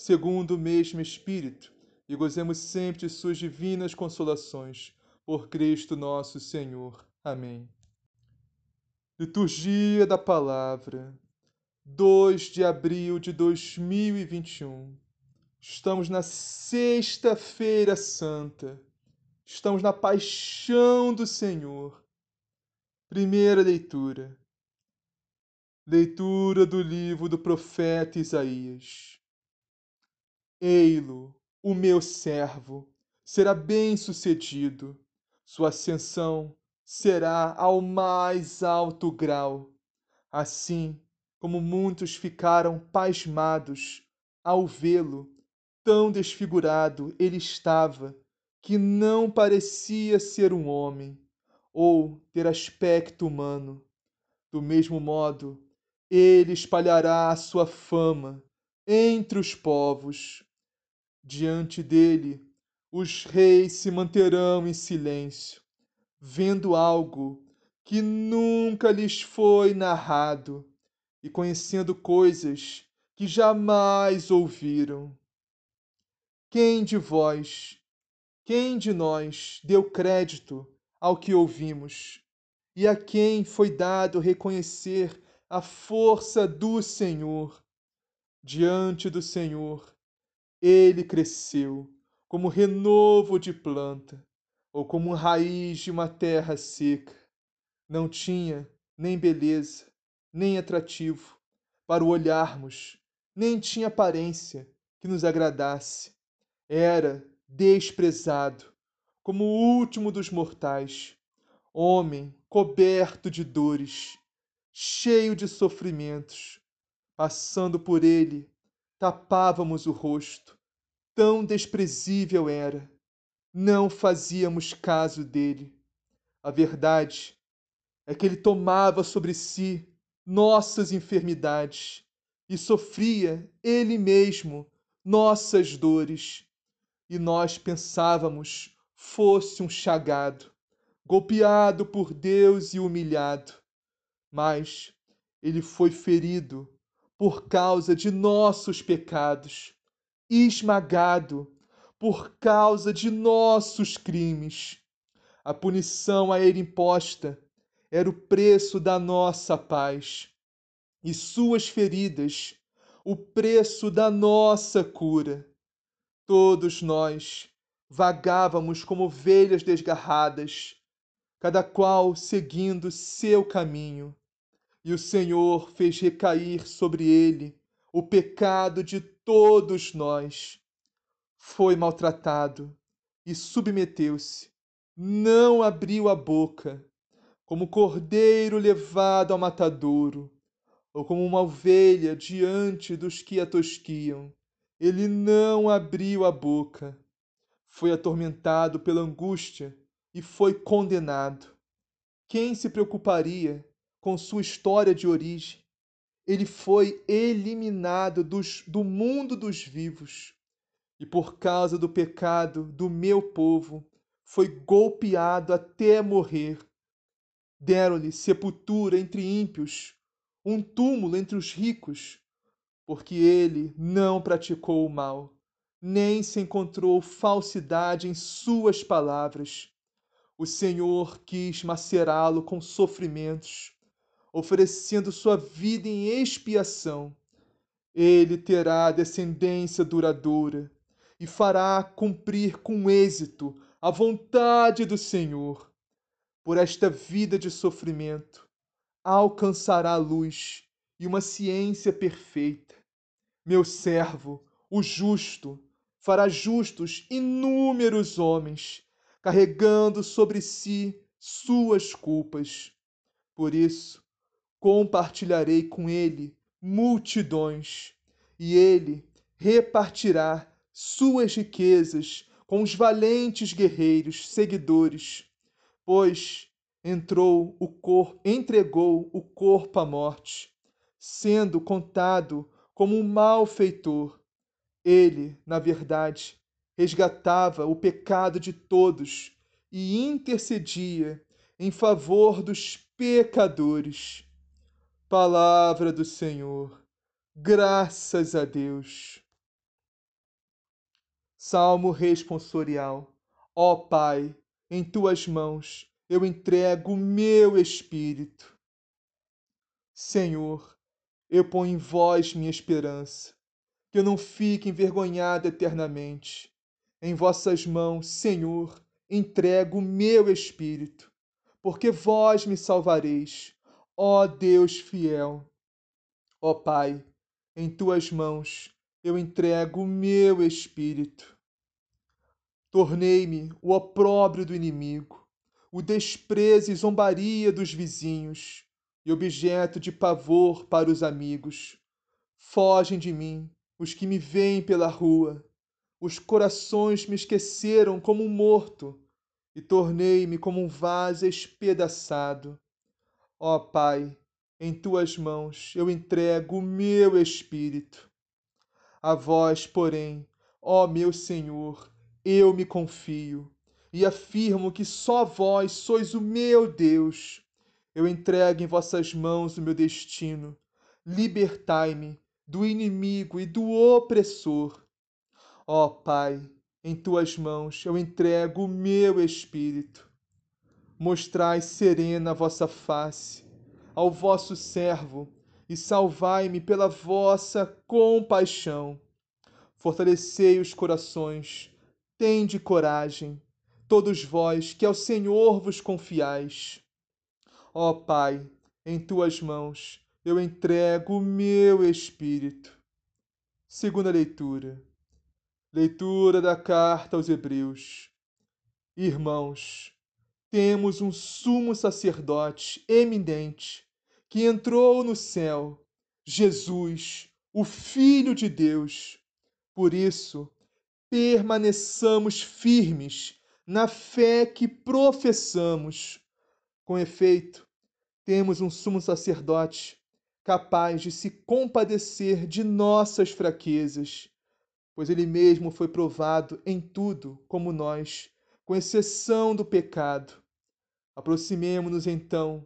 segundo o mesmo Espírito, e gozemos sempre de suas divinas consolações. Por Cristo nosso Senhor. Amém. Liturgia da Palavra, 2 de abril de 2021. Estamos na Sexta-feira Santa. Estamos na Paixão do Senhor. Primeira leitura. Leitura do livro do profeta Isaías. Ei-lo, o meu servo, será bem-sucedido. Sua ascensão será ao mais alto grau. Assim como muitos ficaram pasmados ao vê-lo, tão desfigurado ele estava, que não parecia ser um homem, ou ter aspecto humano. Do mesmo modo, ele espalhará a sua fama entre os povos Diante dele, os reis se manterão em silêncio, vendo algo que nunca lhes foi narrado e conhecendo coisas que jamais ouviram. Quem de vós, quem de nós deu crédito ao que ouvimos? E a quem foi dado reconhecer a força do Senhor? Diante do Senhor, ele cresceu como renovo de planta ou como raiz de uma terra seca. Não tinha nem beleza, nem atrativo para o olharmos, nem tinha aparência que nos agradasse. Era desprezado como o último dos mortais, homem coberto de dores, cheio de sofrimentos. Passando por ele, tapávamos o rosto, tão desprezível era. Não fazíamos caso dele. A verdade é que ele tomava sobre si nossas enfermidades e sofria ele mesmo nossas dores. E nós pensávamos fosse um chagado, golpeado por Deus e humilhado. Mas ele foi ferido por causa de nossos pecados, esmagado por causa de nossos crimes. A punição a ele imposta era o preço da nossa paz, e suas feridas o preço da nossa cura. Todos nós vagávamos como ovelhas desgarradas, cada qual seguindo seu caminho e o Senhor fez recair sobre ele o pecado de todos nós. Foi maltratado e submeteu-se, não abriu a boca, como cordeiro levado ao matadouro, ou como uma ovelha diante dos que a tosquiam. Ele não abriu a boca. Foi atormentado pela angústia e foi condenado. Quem se preocuparia com sua história de origem. Ele foi eliminado dos, do mundo dos vivos e por causa do pecado do meu povo, foi golpeado até morrer. Deram-lhe sepultura entre ímpios, um túmulo entre os ricos, porque ele não praticou o mal, nem se encontrou falsidade em suas palavras. O Senhor quis macerá-lo com sofrimentos, oferecendo sua vida em expiação. Ele terá descendência duradoura e fará cumprir com êxito a vontade do Senhor. Por esta vida de sofrimento, alcançará luz e uma ciência perfeita. Meu servo, o justo, fará justos inúmeros homens, carregando sobre si suas culpas. Por isso, compartilharei com ele multidões, e ele repartirá suas riquezas com os valentes guerreiros seguidores, pois entrou o corpo, entregou o corpo à morte, sendo contado como um malfeitor. Ele, na verdade, resgatava o pecado de todos e intercedia em favor dos pecadores. Palavra do Senhor. Graças a Deus. Salmo responsorial. Ó Pai, em tuas mãos eu entrego o meu espírito. Senhor, eu ponho em vós minha esperança, que eu não fique envergonhado eternamente. Em vossas mãos, Senhor, entrego o meu espírito, porque vós me salvareis, ó Deus fiel. Ó Pai, em tuas mãos eu entrego o meu espírito. Tornei-me o opróbrio do inimigo, o desprezo e zombaria dos vizinhos, e objeto de pavor para os amigos. Fogem de mim os que me veem pela rua. Os corações me esqueceram como um morto, e tornei-me como um vaso espedaçado. Ó Pai, em tuas mãos eu entrego o meu espírito. A vós, porém, ó meu Senhor, eu me confio e afirmo que só vós sois o meu Deus. Eu entrego em vossas mãos o meu destino. Libertai-me do inimigo e do opressor. Ó Pai, em tuas mãos eu entrego o meu espírito. Mostrai serena vossa face ao vosso servo e salvai-me pela vossa compaixão. Fortalecei os corações, tende coragem, todos vós que ao Senhor vos confiais. Ó Pai, em tuas mãos eu entrego o meu espírito. Segunda leitura. Leitura da carta aos Hebreus. Irmãos, temos um sumo sacerdote eminente que entrou no céu, Jesus, o Filho de Deus. Por isso, permaneçamos firmes na fé que professamos. Com efeito, temos um sumo sacerdote capaz de se compadecer de nossas fraquezas, pois ele mesmo foi provado em tudo como nós, com exceção do pecado. Aproximemo-nos então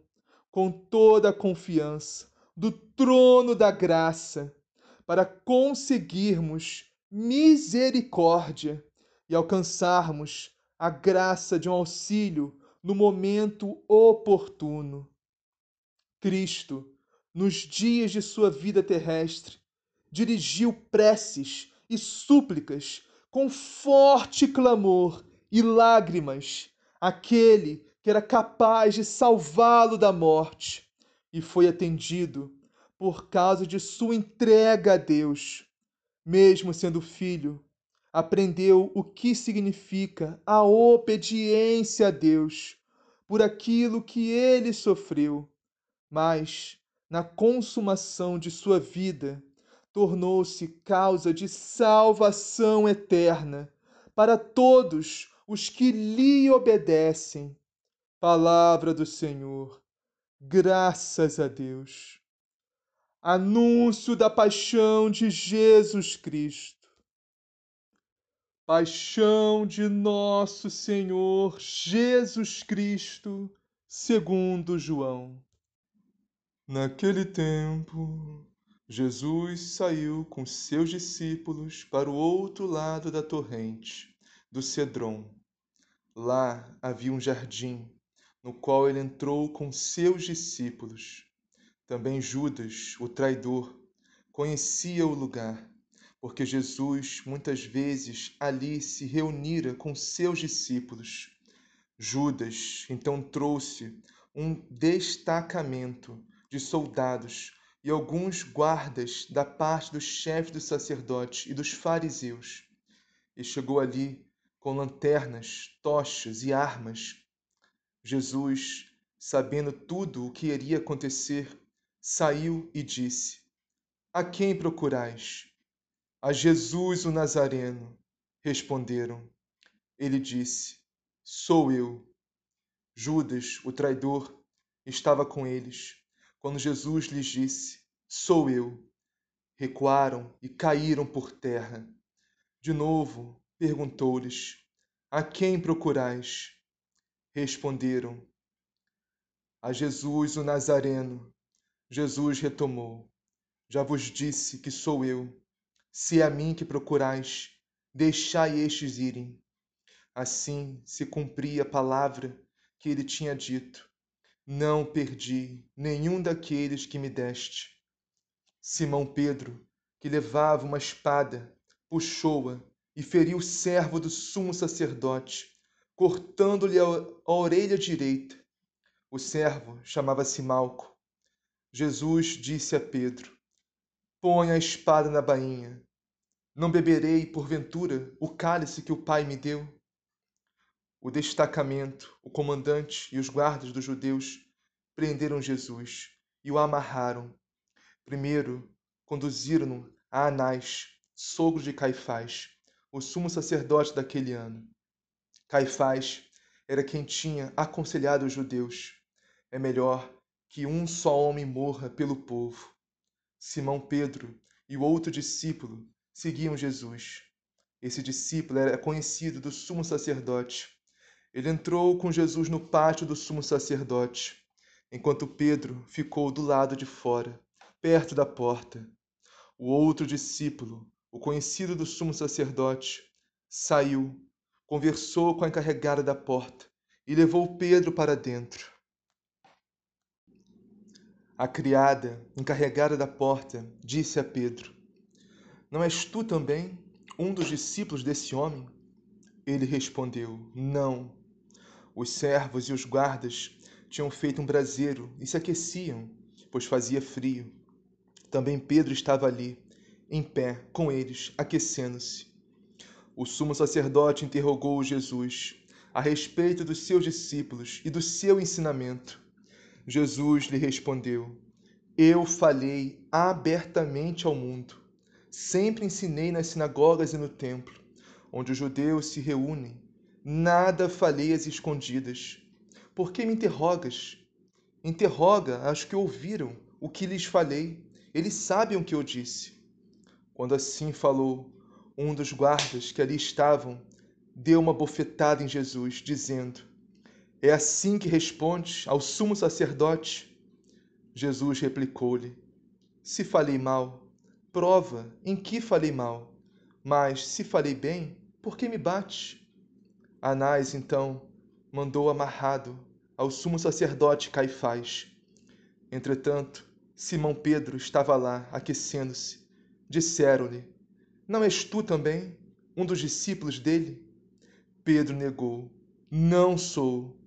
com toda a confiança do trono da graça, para conseguirmos misericórdia e alcançarmos a graça de um auxílio no momento oportuno. Cristo, nos dias de sua vida terrestre, dirigiu preces e súplicas com forte clamor e lágrimas àquele que era capaz de salvá-lo da morte, e foi atendido por causa de sua entrega a Deus. Mesmo sendo filho, aprendeu o que significa a obediência a Deus por aquilo que ele sofreu, mas, na consumação de sua vida, tornou-se causa de salvação eterna para todos os que lhe obedecem Palavra do Senhor. Graças a Deus. Anúncio da paixão de Jesus Cristo. Paixão de nosso Senhor Jesus Cristo, segundo João. Naquele tempo, Jesus saiu com seus discípulos para o outro lado da torrente, do Cedron. Lá havia um jardim, no qual ele entrou com seus discípulos. Também Judas, o traidor, conhecia o lugar porque Jesus muitas vezes ali se reunira com seus discípulos. Judas então trouxe um destacamento de soldados e alguns guardas da parte dos chefes dos sacerdotes e dos fariseus. E chegou ali com lanternas, tochas e armas. Jesus, sabendo tudo o que iria acontecer, saiu e disse: A quem procurais? A Jesus o Nazareno. Responderam. Ele disse: Sou eu. Judas, o traidor, estava com eles. Quando Jesus lhes disse: Sou eu, recuaram e caíram por terra. De novo, perguntou-lhes: A quem procurais? Responderam: A Jesus o Nazareno. Jesus retomou: Já vos disse que sou eu. Se é a mim que procurais, deixai estes irem. Assim se cumpria a palavra que ele tinha dito: Não perdi nenhum daqueles que me deste. Simão Pedro, que levava uma espada, puxou-a e feriu o servo do sumo sacerdote, cortando-lhe a orelha direita. O servo chamava-se Malco. Jesus disse a Pedro: Põe a espada na bainha. Não beberei, porventura, o cálice que o Pai me deu? O destacamento, o comandante e os guardas dos judeus prenderam Jesus e o amarraram. Primeiro, conduziram-no a Anás, sogro de Caifás, o sumo sacerdote daquele ano. Caifás era quem tinha aconselhado os judeus: é melhor que um só homem morra pelo povo. Simão Pedro e o outro discípulo seguiam Jesus. Esse discípulo era conhecido do sumo sacerdote. Ele entrou com Jesus no pátio do sumo sacerdote, enquanto Pedro ficou do lado de fora, perto da porta. O outro discípulo, o conhecido do sumo sacerdote, saiu, conversou com a encarregada da porta e levou Pedro para dentro. A criada, encarregada da porta, disse a Pedro: Não és tu também um dos discípulos desse homem? Ele respondeu: Não. Os servos e os guardas tinham feito um braseiro e se aqueciam, pois fazia frio. Também Pedro estava ali, em pé, com eles, aquecendo-se. O sumo sacerdote interrogou Jesus a respeito dos seus discípulos e do seu ensinamento. Jesus lhe respondeu: Eu falei abertamente ao mundo. Sempre ensinei nas sinagogas e no templo, onde os judeus se reúnem. Nada falei às escondidas. Por que me interrogas? Interroga aos que ouviram o que lhes falei. Eles sabem o que eu disse. Quando assim falou, um dos guardas que ali estavam deu uma bofetada em Jesus, dizendo: é assim que respondes ao sumo sacerdote? Jesus replicou-lhe: Se falei mal, prova em que falei mal. Mas se falei bem, por que me bate? Anás, então, mandou amarrado ao sumo sacerdote Caifás. Entretanto, Simão Pedro estava lá, aquecendo-se. Disseram-lhe: Não és tu também um dos discípulos dele? Pedro negou: Não sou.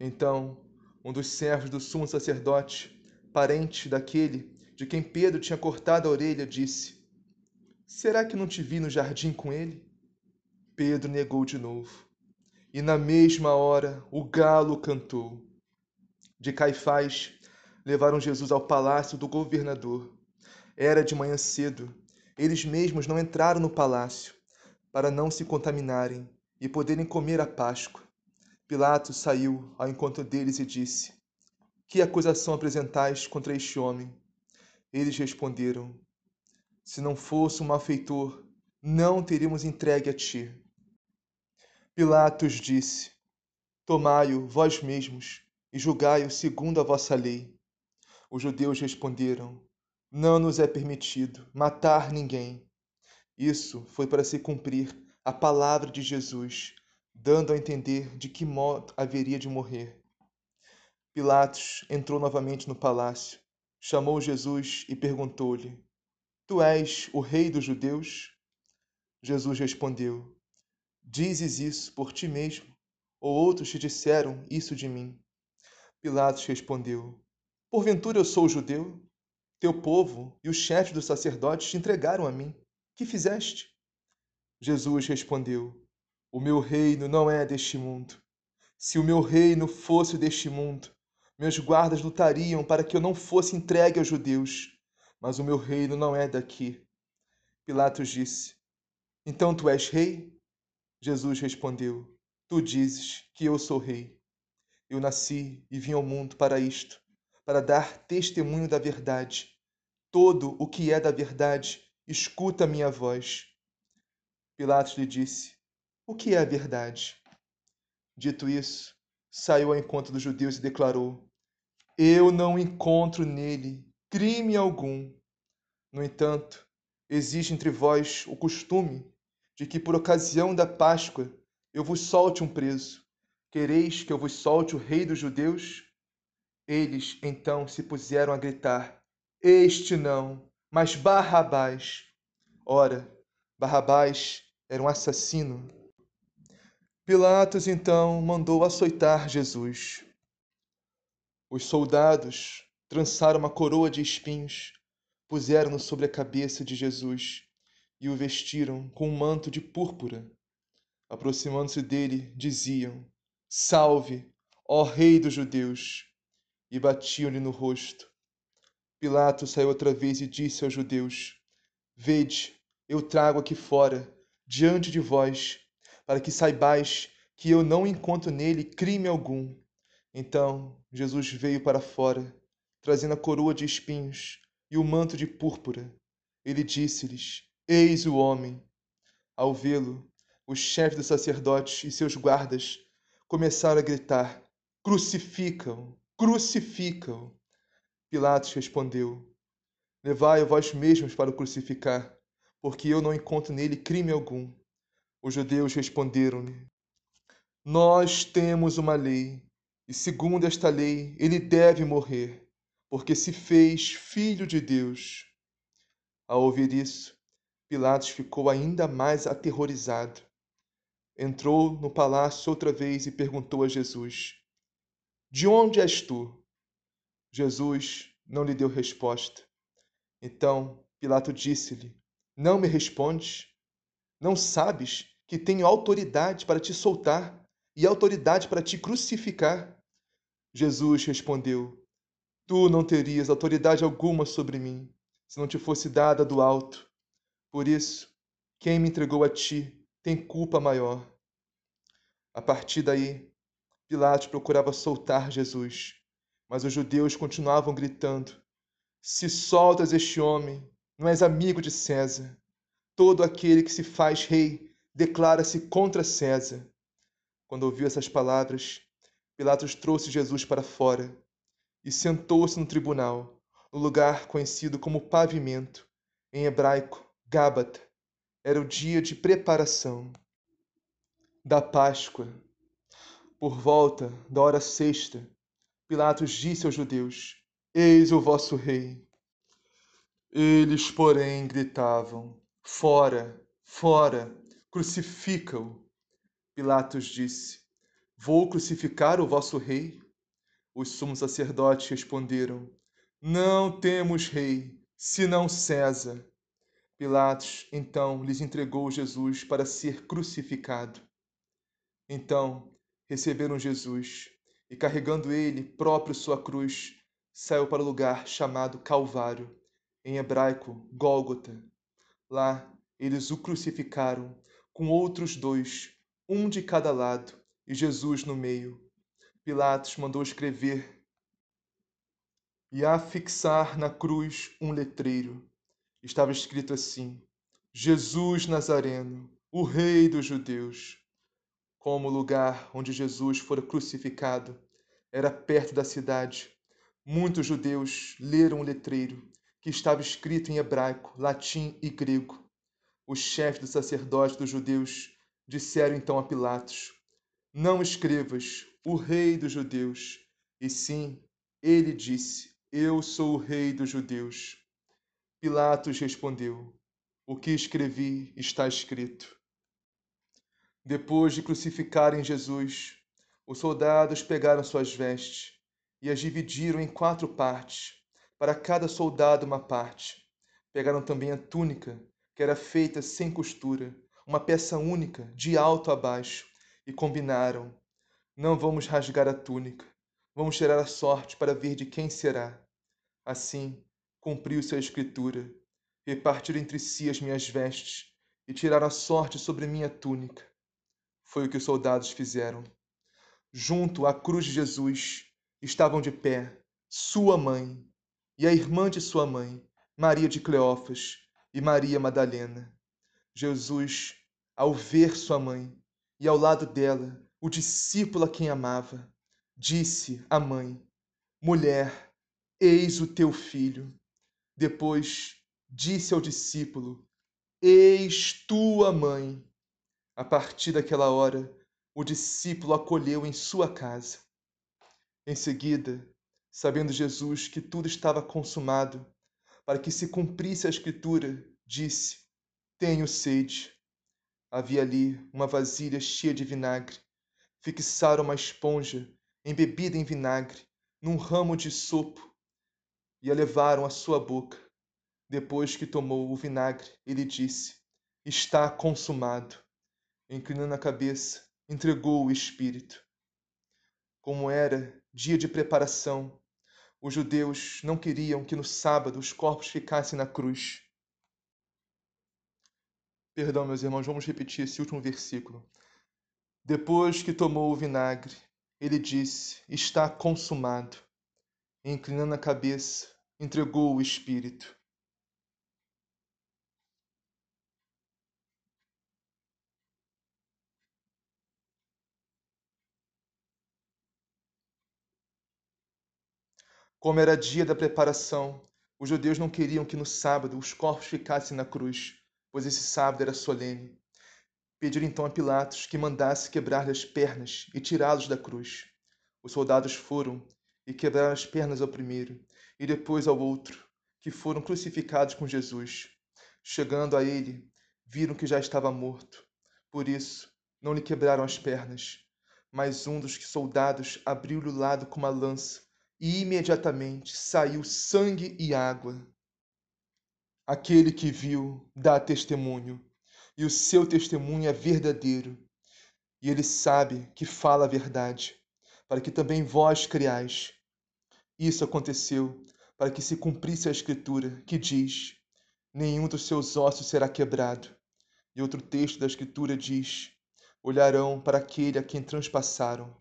Então, um dos servos do sumo sacerdote, parente daquele de quem Pedro tinha cortado a orelha, disse: Será que não te vi no jardim com ele? Pedro negou de novo. E na mesma hora o galo cantou. De Caifás levaram Jesus ao palácio do governador. Era de manhã cedo. Eles mesmos não entraram no palácio para não se contaminarem e poderem comer a Páscoa. Pilatos saiu ao encontro deles e disse: Que acusação apresentais contra este homem? Eles responderam: Se não fosse um malfeitor, não teríamos entregue a ti. Pilatos disse: Tomai-o vós mesmos e julgai-o segundo a vossa lei. Os judeus responderam: Não nos é permitido matar ninguém. Isso foi para se cumprir a palavra de Jesus, dando a entender de que modo haveria de morrer. Pilatos entrou novamente no palácio, chamou Jesus e perguntou-lhe: Tu és o rei dos judeus? Jesus respondeu: Dizes isso por ti mesmo, ou outros te disseram isso de mim? Pilatos respondeu: Porventura eu sou judeu? Teu povo e os chefes dos sacerdotes te entregaram a mim. Que fizeste? Jesus respondeu: O meu reino não é deste mundo. Se o meu reino fosse deste mundo, meus guardas lutariam para que eu não fosse entregue aos judeus. Mas o meu reino não é daqui. Pilatos disse: Então tu és rei? Jesus respondeu: Tu dizes que eu sou rei. Eu nasci e vim ao mundo para isto, para dar testemunho da verdade. Todo o que é da verdade escuta a minha voz. Pilatos lhe disse: O que é a verdade? Dito isso, saiu ao encontro dos judeus e declarou: Eu não encontro nele crime algum. No entanto, existe entre vós o costume de que, por ocasião da Páscoa, eu vos solte um preso. Quereis que eu vos solte o rei dos judeus? Eles então se puseram a gritar: Este não, mas Barrabás. Ora, Barrabás era um assassino. Pilatos então mandou açoitar Jesus. Os soldados trançaram uma coroa de espinhos, puseram-no sobre a cabeça de Jesus e o vestiram com um manto de púrpura. Aproximando-se dele, diziam: Salve, ó Rei dos Judeus! E batiam-lhe no rosto. Pilatos saiu outra vez e disse aos judeus: Vede, eu trago aqui fora, diante de vós, para que saibais que eu não encontro nele crime algum. Então Jesus veio para fora, trazendo a coroa de espinhos e o manto de púrpura. Ele disse-lhes: Eis o homem. Ao vê-lo, os chefes dos sacerdotes e seus guardas começaram a gritar: Crucificam! Crucificam! Pilatos respondeu: Levai-o vós mesmos para o crucificar, porque eu não encontro nele crime algum. Os judeus responderam-lhe: Nós temos uma lei, e segundo esta lei ele deve morrer, porque se fez filho de Deus. Ao ouvir isso, Pilatos ficou ainda mais aterrorizado entrou no palácio outra vez e perguntou a Jesus: De onde és tu? Jesus não lhe deu resposta. Então Pilato disse-lhe: Não me respondes? Não sabes que tenho autoridade para te soltar e autoridade para te crucificar? Jesus respondeu: Tu não terias autoridade alguma sobre mim se não te fosse dada do alto. Por isso, quem me entregou a ti tem culpa maior. A partir daí, Pilatos procurava soltar Jesus, mas os judeus continuavam gritando: Se soltas este homem, não és amigo de César. Todo aquele que se faz rei declara-se contra César. Quando ouviu essas palavras, Pilatos trouxe Jesus para fora e sentou-se no tribunal, no lugar conhecido como pavimento, em hebraico, Gábata era o dia de preparação da Páscoa. Por volta da hora sexta, Pilatos disse aos judeus: Eis o vosso rei. Eles, porém, gritavam: Fora, fora, crucifica-o. Pilatos disse: Vou crucificar o vosso rei? Os sumos sacerdotes responderam: Não temos rei, senão César. Pilatos então lhes entregou Jesus para ser crucificado. Então receberam Jesus e, carregando ele próprio sua cruz, saiu para o lugar chamado Calvário, em hebraico Gólgota. Lá eles o crucificaram com outros dois, um de cada lado, e Jesus no meio. Pilatos mandou escrever e afixar na cruz um letreiro estava escrito assim: Jesus Nazareno, o Rei dos Judeus. Como o lugar onde Jesus fora crucificado era perto da cidade, muitos judeus leram o letreiro que estava escrito em hebraico, latim e grego. Os chefes dos sacerdotes dos judeus disseram então a Pilatos: Não escrevas o rei dos judeus, e sim, ele disse: Eu sou o rei dos judeus. Pilatos respondeu: O que escrevi está escrito. Depois de crucificarem Jesus, os soldados pegaram suas vestes e as dividiram em quatro partes, para cada soldado uma parte. Pegaram também a túnica, que era feita sem costura, uma peça única, de alto a baixo, e combinaram: Não vamos rasgar a túnica, vamos tirar a sorte para ver de quem será. Assim, cumpriu-se a escritura: Repartiram entre si as minhas vestes e tiraram a sorte sobre minha túnica. Foi o que os soldados fizeram. Junto à cruz de Jesus estavam de pé sua mãe e a irmã de sua mãe, Maria de Cleófas e Maria Madalena. Jesus, ao ver sua mãe e ao lado dela o discípulo a quem amava, disse à mãe: Mulher, eis o teu filho. Depois disse ao discípulo: Eis tua mãe. A partir daquela hora, o discípulo acolheu em sua casa. Em seguida, sabendo Jesus que tudo estava consumado, para que se cumprisse a Escritura, disse: Tenho sede. Havia ali uma vasilha cheia de vinagre. Fixaram uma esponja embebida em vinagre num ramo de sopo e a levaram à sua boca. Depois que tomou o vinagre, ele disse: Está consumado inclinando a cabeça, entregou o espírito. Como era dia de preparação, os judeus não queriam que no sábado os corpos ficassem na cruz. Perdão, meus irmãos, vamos repetir esse último versículo. Depois que tomou o vinagre, ele disse: Está consumado. E, inclinando a cabeça, entregou o espírito. Como era dia da preparação, os judeus não queriam que no sábado os corpos ficassem na cruz, pois esse sábado era solene. Pediram então a Pilatos que mandasse quebrar-lhe as pernas e tirá-los da cruz. Os soldados foram e quebraram as pernas ao primeiro e depois ao outro, que foram crucificados com Jesus. Chegando a ele, viram que já estava morto. Por isso, não lhe quebraram as pernas. Mas um dos soldados abriu-lhe o lado com uma lança e imediatamente saiu sangue e água. Aquele que viu dá testemunho, e o seu testemunho é verdadeiro, e ele sabe que fala a verdade, para que também vós criais. Isso aconteceu para que se cumprisse a Escritura, que diz: Nenhum dos seus ossos será quebrado. E outro texto da Escritura diz: Olharão para aquele a quem transpassaram.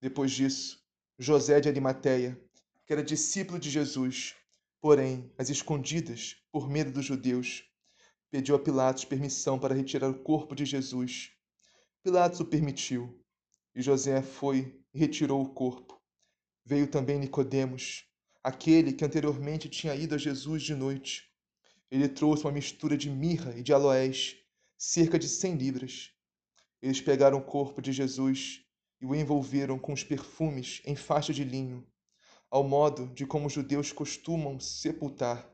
Depois disso, José de Arimateia, que era discípulo de Jesus, porém, às escondidas, por medo dos judeus, pediu a Pilatos permissão para retirar o corpo de Jesus. Pilatos o permitiu, e José foi e retirou o corpo. Veio também Nicodemos, aquele que anteriormente tinha ido a Jesus de noite. Ele trouxe uma mistura de mirra e de aloés, cerca de cem libras. Eles pegaram o corpo de Jesus e o envolveram com os perfumes em faixa de linho, ao modo de como os judeus costumam sepultar.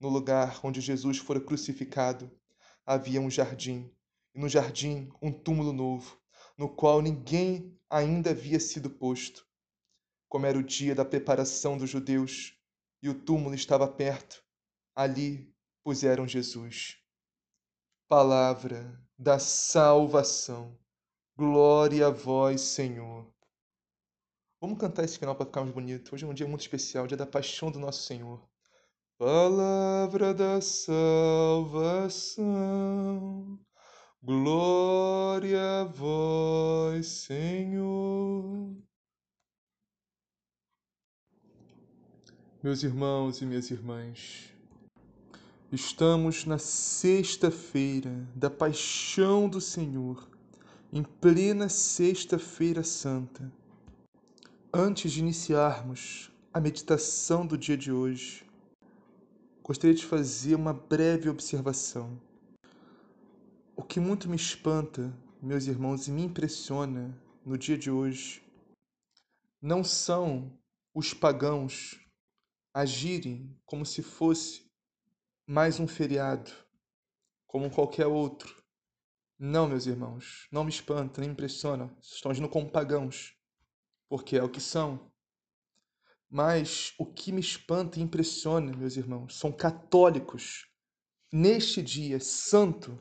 No lugar onde Jesus fora crucificado, havia um jardim, e no jardim um túmulo novo, no qual ninguém ainda havia sido posto. Como era o dia da preparação dos judeus, e o túmulo estava perto, ali puseram Jesus. Palavra da salvação. Glória a vós, Senhor. Vamos cantar esse final para ficar mais bonito. Hoje é um dia muito especial, dia da paixão do nosso Senhor. Palavra da salvação. Glória a vós, Senhor. Meus irmãos e minhas irmãs, estamos na sexta-feira da paixão do Senhor em plena Sexta-feira Santa. Antes de iniciarmos a meditação do dia de hoje, gostaria de fazer uma breve observação. O que muito me espanta, meus irmãos, e me impressiona no dia de hoje, não são os pagãos agirem como se fosse mais um feriado, como qualquer outro, não, meus irmãos, não me espanta, nem me impressiona. Estão agindo como pagãos, porque é o que são. Mas o que me espanta e impressiona, meus irmãos, são católicos neste dia santo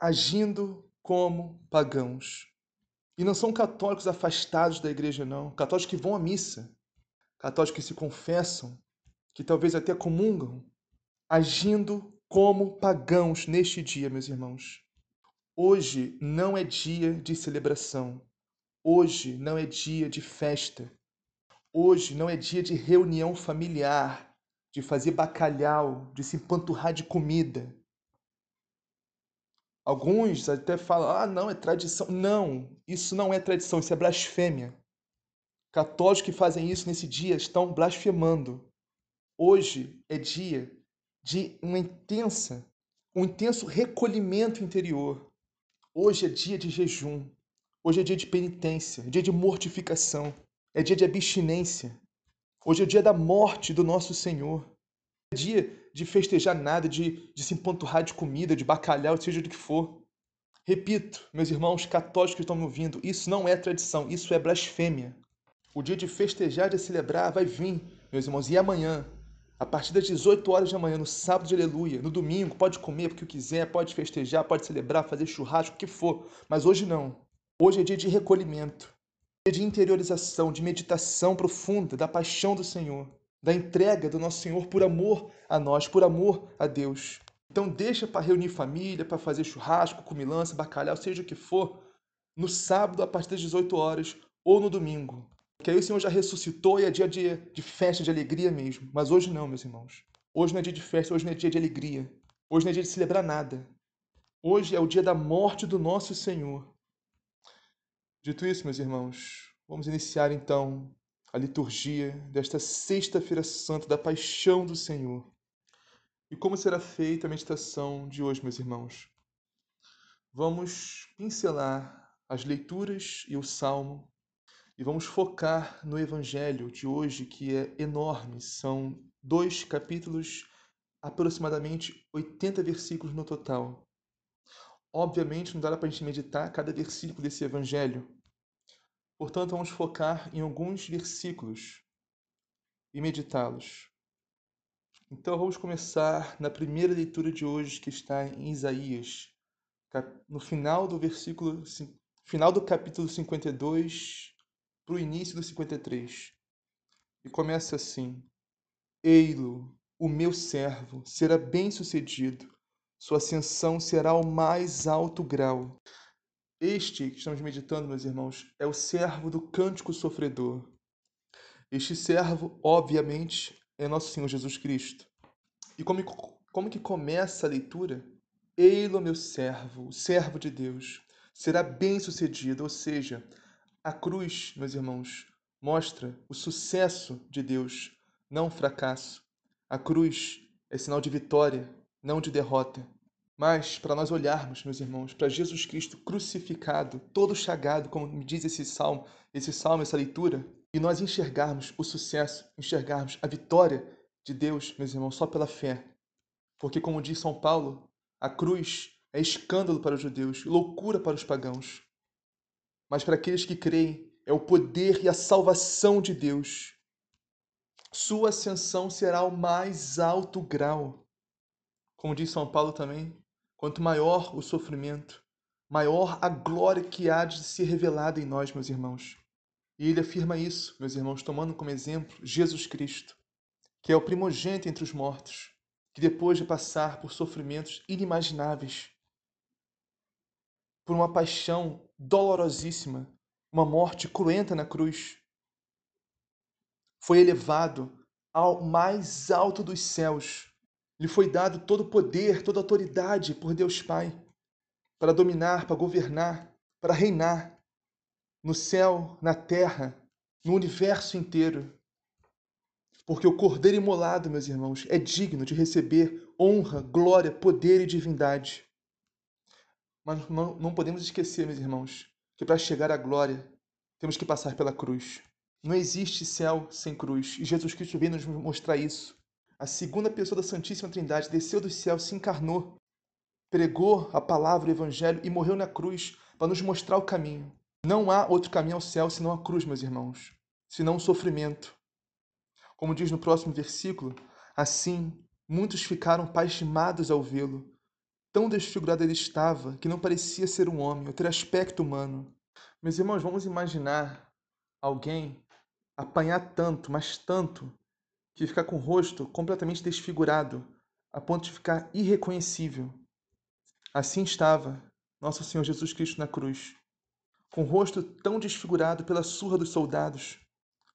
agindo como pagãos. E não são católicos afastados da igreja, não. Católicos que vão à missa, católicos que se confessam, que talvez até comungam, agindo como pagãos neste dia, meus irmãos. Hoje não é dia de celebração. Hoje não é dia de festa. Hoje não é dia de reunião familiar, de fazer bacalhau, de se empanturrar de comida. Alguns até falam: ah, não, é tradição. Não, isso não é tradição, isso é blasfêmia. Católicos que fazem isso nesse dia estão blasfemando. Hoje é dia de uma intensa, um intenso recolhimento interior. Hoje é dia de jejum. Hoje é dia de penitência, é dia de mortificação, é dia de abstinência. Hoje é dia da morte do nosso Senhor. É dia de festejar nada, de, de se empanturrar de comida, de bacalhau, seja do que for. Repito, meus irmãos católicos que estão me ouvindo, isso não é tradição, isso é blasfêmia. O dia de festejar, de celebrar, vai vir, meus irmãos, e amanhã, a partir das 18 horas da manhã, no sábado de aleluia, no domingo, pode comer porque quiser, pode festejar, pode celebrar, fazer churrasco, o que for. Mas hoje não. Hoje é dia de recolhimento, dia de interiorização, de meditação profunda da paixão do Senhor, da entrega do nosso Senhor por amor a nós, por amor a Deus. Então deixa para reunir família, para fazer churrasco, comilança, bacalhau, seja o que for, no sábado a partir das 18 horas ou no domingo. Que aí o Senhor já ressuscitou e é dia de, de festa, de alegria mesmo. Mas hoje não, meus irmãos. Hoje não é dia de festa, hoje não é dia de alegria. Hoje não é dia de celebrar nada. Hoje é o dia da morte do nosso Senhor. Dito isso, meus irmãos, vamos iniciar então a liturgia desta Sexta-feira Santa da Paixão do Senhor. E como será feita a meditação de hoje, meus irmãos? Vamos pincelar as leituras e o salmo e vamos focar no Evangelho de hoje, que é enorme. São dois capítulos, aproximadamente 80 versículos no total. Obviamente, não dá para a gente meditar cada versículo desse Evangelho. Portanto, vamos focar em alguns versículos e meditá-los. Então, vamos começar na primeira leitura de hoje, que está em Isaías, no final do versículo, final do capítulo 52, para o início do 53. E começa assim: Ei-lo, o meu servo, será bem-sucedido, sua ascensão será ao mais alto grau. Este que estamos meditando, meus irmãos, é o servo do cântico sofredor. Este servo, obviamente, é nosso Senhor Jesus Cristo. E como, como que começa a leitura? Ei-lo, meu servo, o servo de Deus, será bem-sucedido, ou seja, a cruz, meus irmãos, mostra o sucesso de Deus, não o fracasso. A cruz é sinal de vitória, não de derrota. Mas, para nós olharmos, meus irmãos, para Jesus Cristo crucificado, todo chagado, como me diz esse salmo, esse salmo, essa leitura, e nós enxergarmos o sucesso, enxergarmos a vitória de Deus, meus irmãos, só pela fé. Porque, como diz São Paulo, a cruz é escândalo para os judeus, loucura para os pagãos mas para aqueles que creem é o poder e a salvação de Deus. Sua ascensão será o mais alto grau. Como diz São Paulo também, quanto maior o sofrimento, maior a glória que há de ser revelada em nós, meus irmãos. E ele afirma isso, meus irmãos, tomando como exemplo Jesus Cristo, que é o primogênito entre os mortos, que depois de passar por sofrimentos inimagináveis, por uma paixão dolorosíssima, uma morte cruenta na cruz. Foi elevado ao mais alto dos céus. Lhe foi dado todo o poder, toda a autoridade por Deus Pai, para dominar, para governar, para reinar no céu, na terra, no universo inteiro. Porque o Cordeiro imolado, meus irmãos, é digno de receber honra, glória, poder e divindade. Mas não, não podemos esquecer, meus irmãos, que para chegar à glória temos que passar pela cruz. Não existe céu sem cruz, e Jesus Cristo veio nos mostrar isso. A segunda pessoa da Santíssima Trindade desceu do céu, se encarnou, pregou a palavra, o evangelho e morreu na cruz para nos mostrar o caminho. Não há outro caminho ao céu senão a cruz, meus irmãos, senão o sofrimento. Como diz no próximo versículo, assim muitos ficaram pasmados ao vê-lo. Tão desfigurado ele estava que não parecia ser um homem ou ter aspecto humano. Meus irmãos, vamos imaginar alguém apanhar tanto, mas tanto, que ficar com o rosto completamente desfigurado, a ponto de ficar irreconhecível. Assim estava nosso Senhor Jesus Cristo na cruz, com o rosto tão desfigurado pela surra dos soldados,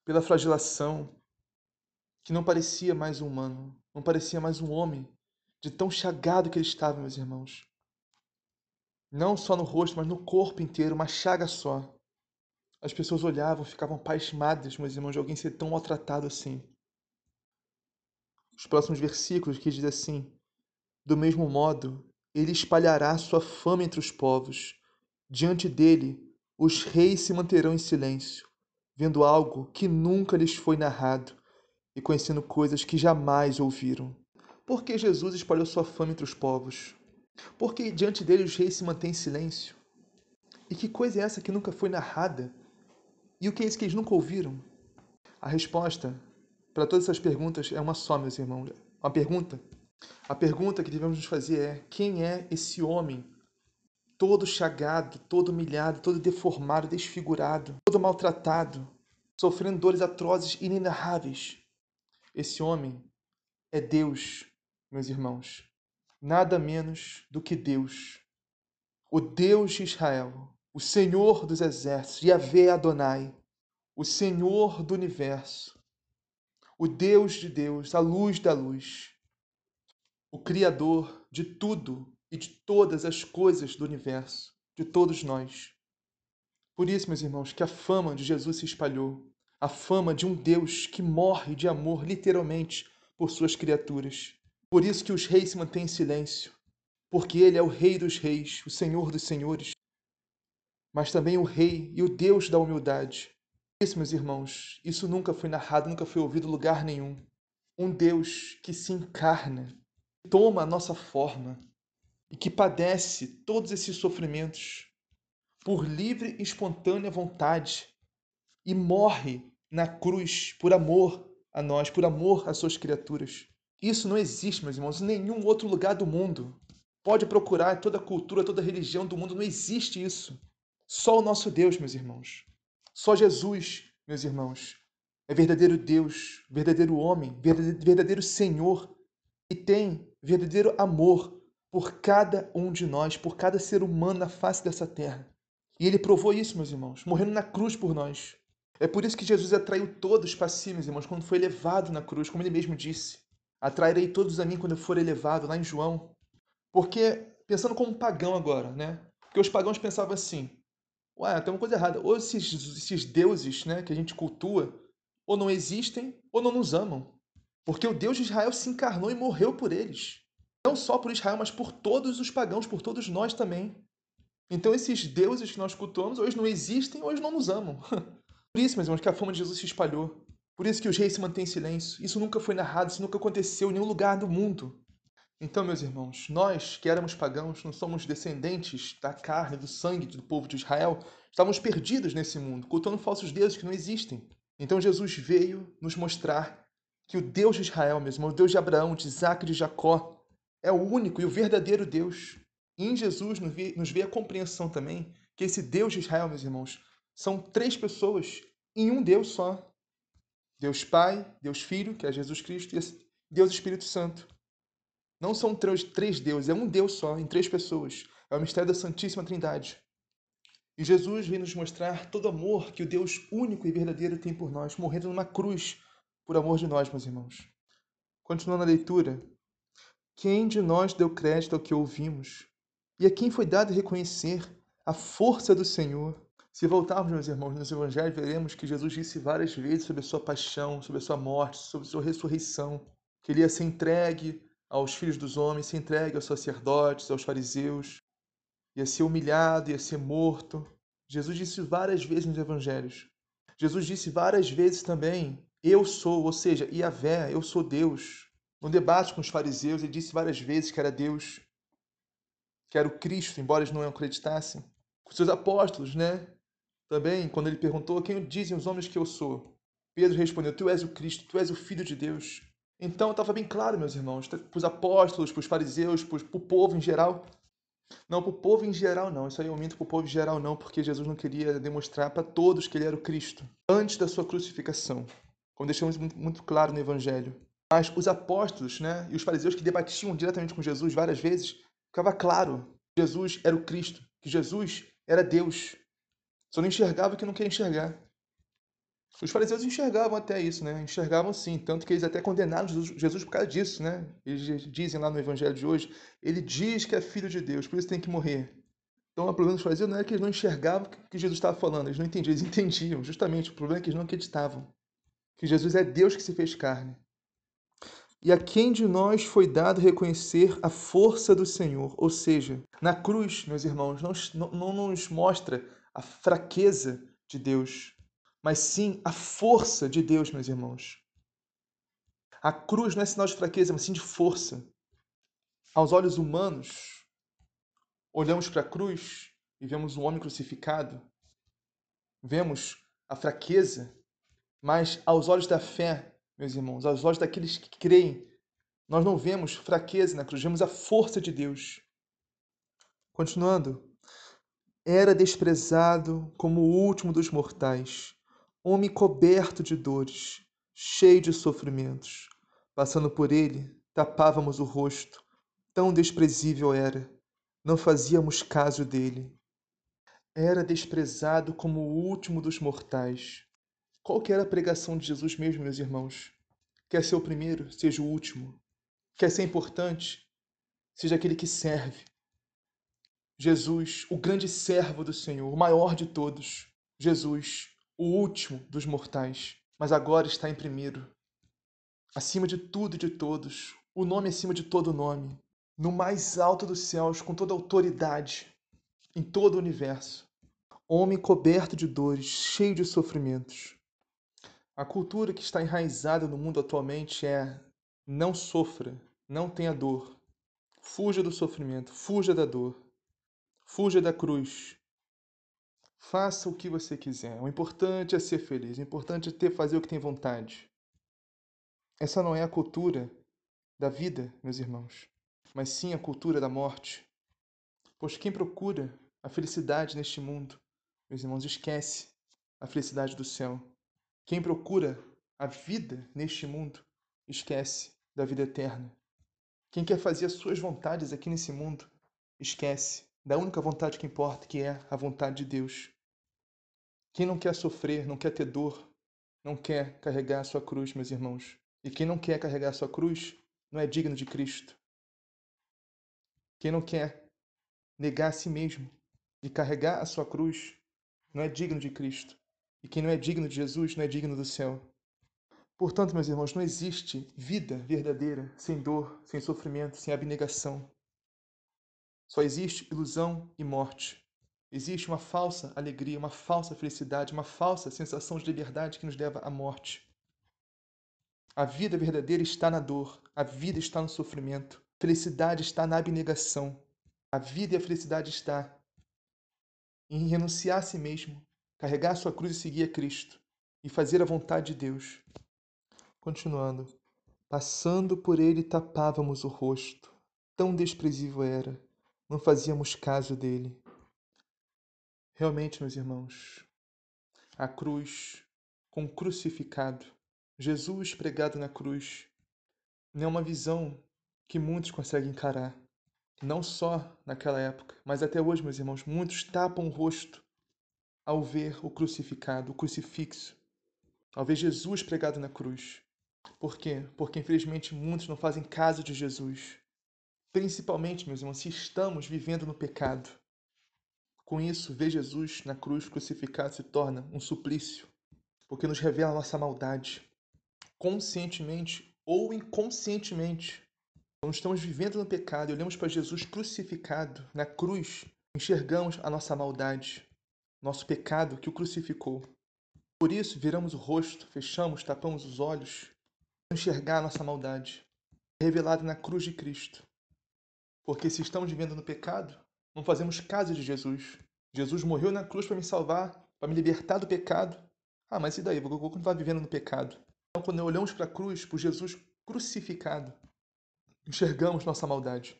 pela flagelação, que não parecia mais um humano, não parecia mais um homem, de tão chagado que ele estava, meus irmãos. Não só no rosto, mas no corpo inteiro, uma chaga só. As pessoas olhavam, ficavam pasmadas, meus irmãos, de alguém ser tão maltratado assim. Os próximos versículos que diz assim: Do mesmo modo, ele espalhará sua fama entre os povos. Diante dele, os reis se manterão em silêncio, vendo algo que nunca lhes foi narrado e conhecendo coisas que jamais ouviram. Por que Jesus espalhou sua fama entre os povos? Porque diante dele os reis se mantêm em silêncio? E que coisa é essa que nunca foi narrada e o que é isso que eles nunca ouviram? A resposta para todas essas perguntas é uma só, meus irmãos. Uma pergunta. A pergunta que devemos nos fazer é: quem é esse homem todo chagado, todo humilhado, todo deformado, desfigurado, todo maltratado, sofrendo dores atrozes inenarráveis? Esse homem é Deus, meus irmãos. Nada menos do que Deus. O Deus de Israel, o Senhor dos exércitos, Yahvé Adonai, o Senhor do universo, o Deus de Deus, a luz da luz, o Criador de tudo e de todas as coisas do universo, de todos nós. Por isso, meus irmãos, que a fama de Jesus se espalhou, a fama de um Deus que morre de amor, literalmente, por suas criaturas. Por isso que os reis se mantêm em silêncio, porque ele é o Rei dos reis, o Senhor dos senhores, mas também o Rei e o Deus da humildade. Isso, meus irmãos, isso nunca foi narrado, nunca foi ouvido em lugar nenhum. Um Deus que se encarna, toma a nossa forma e que padece todos esses sofrimentos por livre e espontânea vontade e morre na cruz por amor a nós, por amor às suas criaturas. Isso não existe, meus irmãos, em nenhum outro lugar do mundo. Pode procurar toda cultura, toda religião do mundo, não existe isso. Só o nosso Deus, meus irmãos. Só Jesus, meus irmãos, é verdadeiro Deus, verdadeiro homem, verdadeiro Senhor e tem verdadeiro amor por cada um de nós, por cada ser humano na face dessa terra. E ele provou isso, meus irmãos, morrendo na cruz por nós. É por isso que Jesus atraiu todos para si, meus irmãos, quando foi levado na cruz, como ele mesmo disse. Atrairei todos a mim quando eu for elevado, lá em João. Porque, pensando como pagão agora, né? Porque os pagãos pensavam assim: Ué, tem uma coisa errada. Ou esses, esses deuses né, que a gente cultua, ou não existem, ou não nos amam. Porque o Deus de Israel se encarnou e morreu por eles. Não só por Israel, mas por todos os pagãos, por todos nós também. Então esses deuses que nós cultuamos, hoje não existem, hoje não nos amam. Por isso, meus irmãos, que a fama de Jesus se espalhou. Por isso que os reis se mantêm em silêncio. Isso nunca foi narrado, isso nunca aconteceu em nenhum lugar do mundo. Então, meus irmãos, nós que éramos pagãos, não somos descendentes da carne, do sangue do povo de Israel, estávamos perdidos nesse mundo, cultuando falsos deuses que não existem. Então Jesus veio nos mostrar que o Deus de Israel mesmo, o Deus de Abraão, de Isaac e de Jacó, é o único e o verdadeiro Deus. E em Jesus nos veio a compreensão também que esse Deus de Israel, meus irmãos, são três pessoas em um Deus só. Deus Pai, Deus Filho, que é Jesus Cristo, e Deus Espírito Santo. Não são três, três deuses, é um Deus só, em três pessoas. É o mistério da Santíssima Trindade. E Jesus vem nos mostrar todo o amor que o Deus único e verdadeiro tem por nós, morrendo numa cruz por amor de nós, meus irmãos. Continuando a leitura. Quem de nós deu crédito ao que ouvimos? E a quem foi dado reconhecer a força do Senhor. Se voltarmos, meus irmãos, nos evangelhos, veremos que Jesus disse várias vezes sobre a sua paixão, sobre a sua morte, sobre a sua ressurreição, que ele ia ser entregue aos filhos dos homens, ser entregue aos sacerdotes, aos fariseus, ia ser humilhado, ia ser morto. Jesus disse várias vezes nos evangelhos. Jesus disse várias vezes também: Eu sou, ou seja, Iavé, eu sou Deus. No debate com os fariseus, ele disse várias vezes que era Deus, que era o Cristo, embora eles não acreditassem. Com seus apóstolos, né? Também, quando ele perguntou quem dizem os homens que eu sou, Pedro respondeu: Tu és o Cristo, tu és o Filho de Deus. Então estava bem claro, meus irmãos, para os apóstolos, para os fariseus, para o povo em geral. Não, para o povo em geral não, isso aí eu minto para o povo em geral não, porque Jesus não queria demonstrar para todos que ele era o Cristo, antes da sua crucificação, como deixamos muito, muito claro no Evangelho. Mas os apóstolos né, e os fariseus que debatiam diretamente com Jesus várias vezes, ficava claro que Jesus era o Cristo, que Jesus era Deus, só não enxergava o que não queria enxergar. Os fariseus enxergavam até isso, né? Enxergavam sim, tanto que eles até condenaram Jesus por causa disso, né? Eles dizem lá no evangelho de hoje, ele diz que é filho de Deus, por isso tem que morrer. Então, o problema dos fariseus não é que eles não enxergavam o que Jesus estava falando, eles não entendiam, eles entendiam, justamente. O problema é que eles não acreditavam que Jesus é Deus que se fez carne. E a quem de nós foi dado reconhecer a força do Senhor? Ou seja, na cruz, meus irmãos, não, não nos mostra a fraqueza de Deus, mas sim a força de Deus, meus irmãos. A cruz não é sinal de fraqueza, mas sim de força. Aos olhos humanos, olhamos para a cruz e vemos um homem crucificado, vemos a fraqueza, mas aos olhos da fé, meus irmãos, aos olhos daqueles que creem, nós não vemos fraqueza na cruz, vemos a força de Deus. Continuando, era desprezado como o último dos mortais, homem coberto de dores, cheio de sofrimentos. Passando por ele, tapávamos o rosto, tão desprezível era, não fazíamos caso dele. Era desprezado como o último dos mortais. Qual que era a pregação de Jesus mesmo, meus irmãos? Quer ser o primeiro, seja o último. Quer ser importante, seja aquele que serve. Jesus, o grande servo do Senhor, o maior de todos. Jesus, o último dos mortais, mas agora está em primeiro. Acima de tudo e de todos, o nome acima de todo nome, no mais alto dos céus, com toda autoridade, em todo o universo. Homem coberto de dores, cheio de sofrimentos. A cultura que está enraizada no mundo atualmente é não sofra, não tenha dor. Fuja do sofrimento, fuja da dor. Fuja da cruz. Faça o que você quiser. O importante é ser feliz. O importante é ter fazer o que tem vontade. Essa não é a cultura da vida, meus irmãos, mas sim a cultura da morte. Pois quem procura a felicidade neste mundo, meus irmãos, esquece a felicidade do céu. Quem procura a vida neste mundo, esquece da vida eterna. Quem quer fazer as suas vontades aqui nesse mundo, esquece da única vontade que importa, que é a vontade de Deus. Quem não quer sofrer, não quer ter dor, não quer carregar a sua cruz, meus irmãos. E quem não quer carregar a sua cruz, não é digno de Cristo. Quem não quer negar a si mesmo e carregar a sua cruz, não é digno de Cristo. E quem não é digno de Jesus, não é digno do céu. Portanto, meus irmãos, não existe vida verdadeira sem dor, sem sofrimento, sem abnegação. Só existe ilusão e morte. Existe uma falsa alegria, uma falsa felicidade, uma falsa sensação de liberdade que nos leva à morte. A vida verdadeira está na dor, a vida está no sofrimento, felicidade está na abnegação. A vida e a felicidade está em renunciar a si mesmo, carregar a sua cruz e seguir a Cristo e fazer a vontade de Deus. Continuando, passando por ele tapávamos o rosto, tão desprezível era não fazíamos caso dele. Realmente, meus irmãos, a cruz com o crucificado, Jesus pregado na cruz, não é uma visão que muitos conseguem encarar. Não só naquela época, mas até hoje, meus irmãos, muitos tapam o rosto ao ver o crucificado, o crucifixo, ao ver Jesus pregado na cruz. Por quê? Porque infelizmente muitos não fazem caso de Jesus. Principalmente, meus irmãos, se estamos vivendo no pecado. Com isso, ver Jesus na cruz crucificado se torna um suplício, porque nos revela nossa maldade, conscientemente ou inconscientemente. Quando estamos vivendo no pecado e olhamos para Jesus crucificado na cruz, enxergamos a nossa maldade, nosso pecado que o crucificou. Por isso, viramos o rosto, fechamos, tapamos os olhos, enxergar a nossa maldade, revelada na cruz de Cristo. Porque se estamos vivendo no pecado, não fazemos caso de Jesus. Jesus morreu na cruz para me salvar, para me libertar do pecado. Ah, mas e daí? Vou continuar vivendo no pecado. Então, quando olhamos para a cruz, por Jesus crucificado, enxergamos nossa maldade.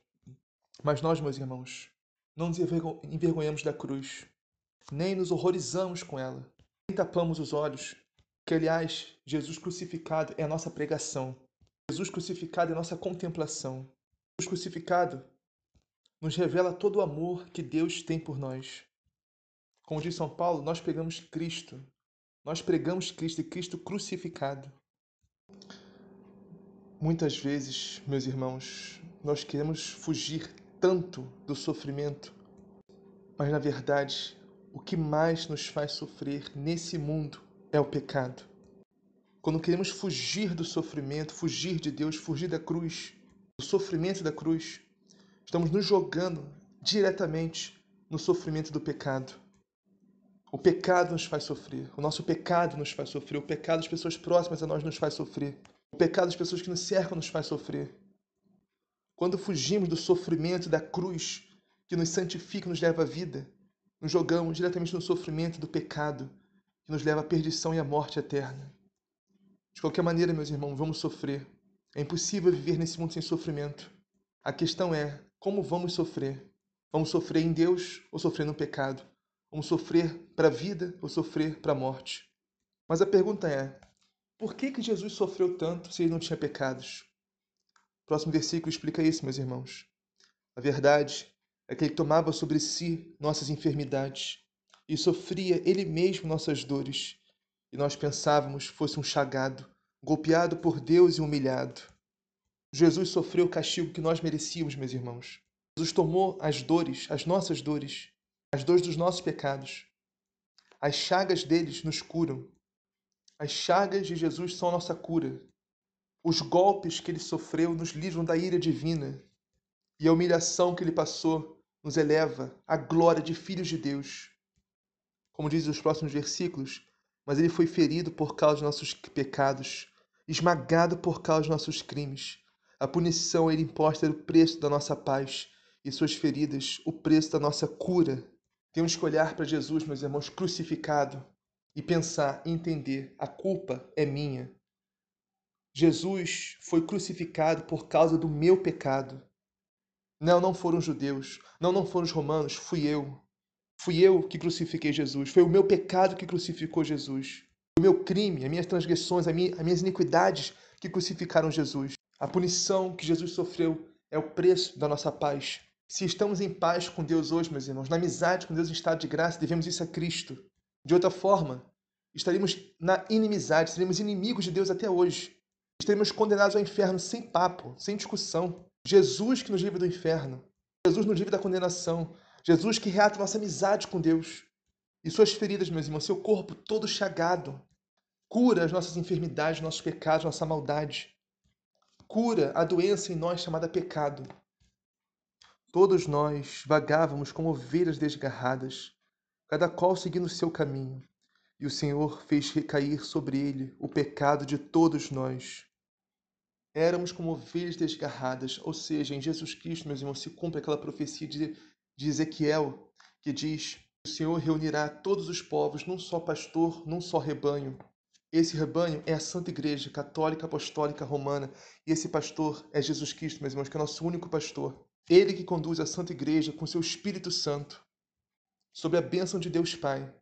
Mas nós, meus irmãos, não nos envergonhamos da cruz, nem nos horrorizamos com ela, nem tapamos os olhos, que, aliás, Jesus crucificado é a nossa pregação. Jesus crucificado é a nossa contemplação. Crucificado nos revela todo o amor que Deus tem por nós. Como diz São Paulo, nós pregamos Cristo. Nós pregamos Cristo e Cristo crucificado. Muitas vezes, meus irmãos, nós queremos fugir tanto do sofrimento, mas na verdade, o que mais nos faz sofrer nesse mundo é o pecado. Quando queremos fugir do sofrimento, fugir de Deus, fugir da cruz, sofrimento da cruz, estamos nos jogando diretamente no sofrimento do pecado. O pecado nos faz sofrer, o nosso pecado nos faz sofrer, o pecado das pessoas próximas a nós nos faz sofrer, o pecado das pessoas que nos cercam nos faz sofrer. Quando fugimos do sofrimento da cruz que nos santifica, nos leva à vida, nos jogamos diretamente no sofrimento do pecado que nos leva à perdição e à morte eterna. De qualquer maneira, meus irmãos, vamos sofrer. É impossível viver nesse mundo sem sofrimento. A questão é como vamos sofrer. Vamos sofrer em Deus ou sofrer no pecado? Vamos sofrer para a vida ou sofrer para a morte? Mas a pergunta é: por que, que Jesus sofreu tanto se ele não tinha pecados? O próximo versículo explica isso, meus irmãos. A verdade é que ele tomava sobre si nossas enfermidades e sofria ele mesmo nossas dores, e nós pensávamos fosse um chagado, golpeado por Deus e humilhado. Jesus sofreu o castigo que nós merecíamos, meus irmãos. Jesus tomou as dores, as nossas dores, as dores dos nossos pecados. As chagas deles nos curam. As chagas de Jesus são a nossa cura. Os golpes que ele sofreu nos livram da ira divina. E a humilhação que ele passou nos eleva à glória de filhos de Deus como diz os próximos versículos, mas ele foi ferido por causa dos nossos pecados, esmagado por causa dos nossos crimes. A punição ele imposta era o preço da nossa paz, e suas feridas, o preço da nossa cura. Temos que olhar para Jesus, meus irmãos, crucificado, e pensar entender: a culpa é minha. Jesus foi crucificado por causa do meu pecado. Não, não foram os judeus, não, não foram os romanos, fui eu. Fui eu que crucifiquei Jesus. Foi o meu pecado que crucificou Jesus. O meu crime, as minhas transgressões, as minhas iniquidades que crucificaram Jesus. A punição que Jesus sofreu é o preço da nossa paz. Se estamos em paz com Deus hoje, meus irmãos, na amizade com Deus em estado de graça, devemos isso a Cristo. De outra forma, estaríamos na inimizade, seríamos inimigos de Deus até hoje. Estaríamos condenados ao inferno sem papo, sem discussão. Jesus que nos livra do inferno. Jesus nos livra da condenação. Jesus que reata nossa amizade com Deus. E suas feridas, meus irmãos, seu corpo todo chagado, cura as nossas enfermidades, nossos pecados, nossa maldade. Cura a doença em nós chamada pecado. Todos nós vagávamos como ovelhas desgarradas, cada qual seguindo o seu caminho, e o Senhor fez recair sobre ele o pecado de todos nós. Éramos como ovelhas desgarradas, ou seja, em Jesus Cristo, meus irmãos, se cumpre aquela profecia de de Ezequiel, que diz: O Senhor reunirá todos os povos num só pastor, num só rebanho. Esse rebanho é a Santa Igreja Católica Apostólica Romana, e esse pastor é Jesus Cristo, meus irmãos, que é nosso único pastor. Ele que conduz a Santa Igreja com seu Espírito Santo, sob a bênção de Deus Pai.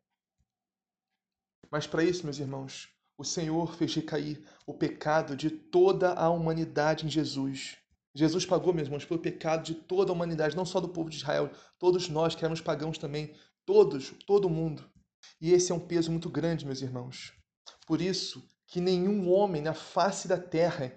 Mas para isso, meus irmãos, o Senhor fez recair o pecado de toda a humanidade em Jesus. Jesus pagou, meus irmãos, pelo pecado de toda a humanidade, não só do povo de Israel, todos nós que éramos pagãos também, todos, todo mundo. E esse é um peso muito grande, meus irmãos. Por isso que nenhum homem na face da terra,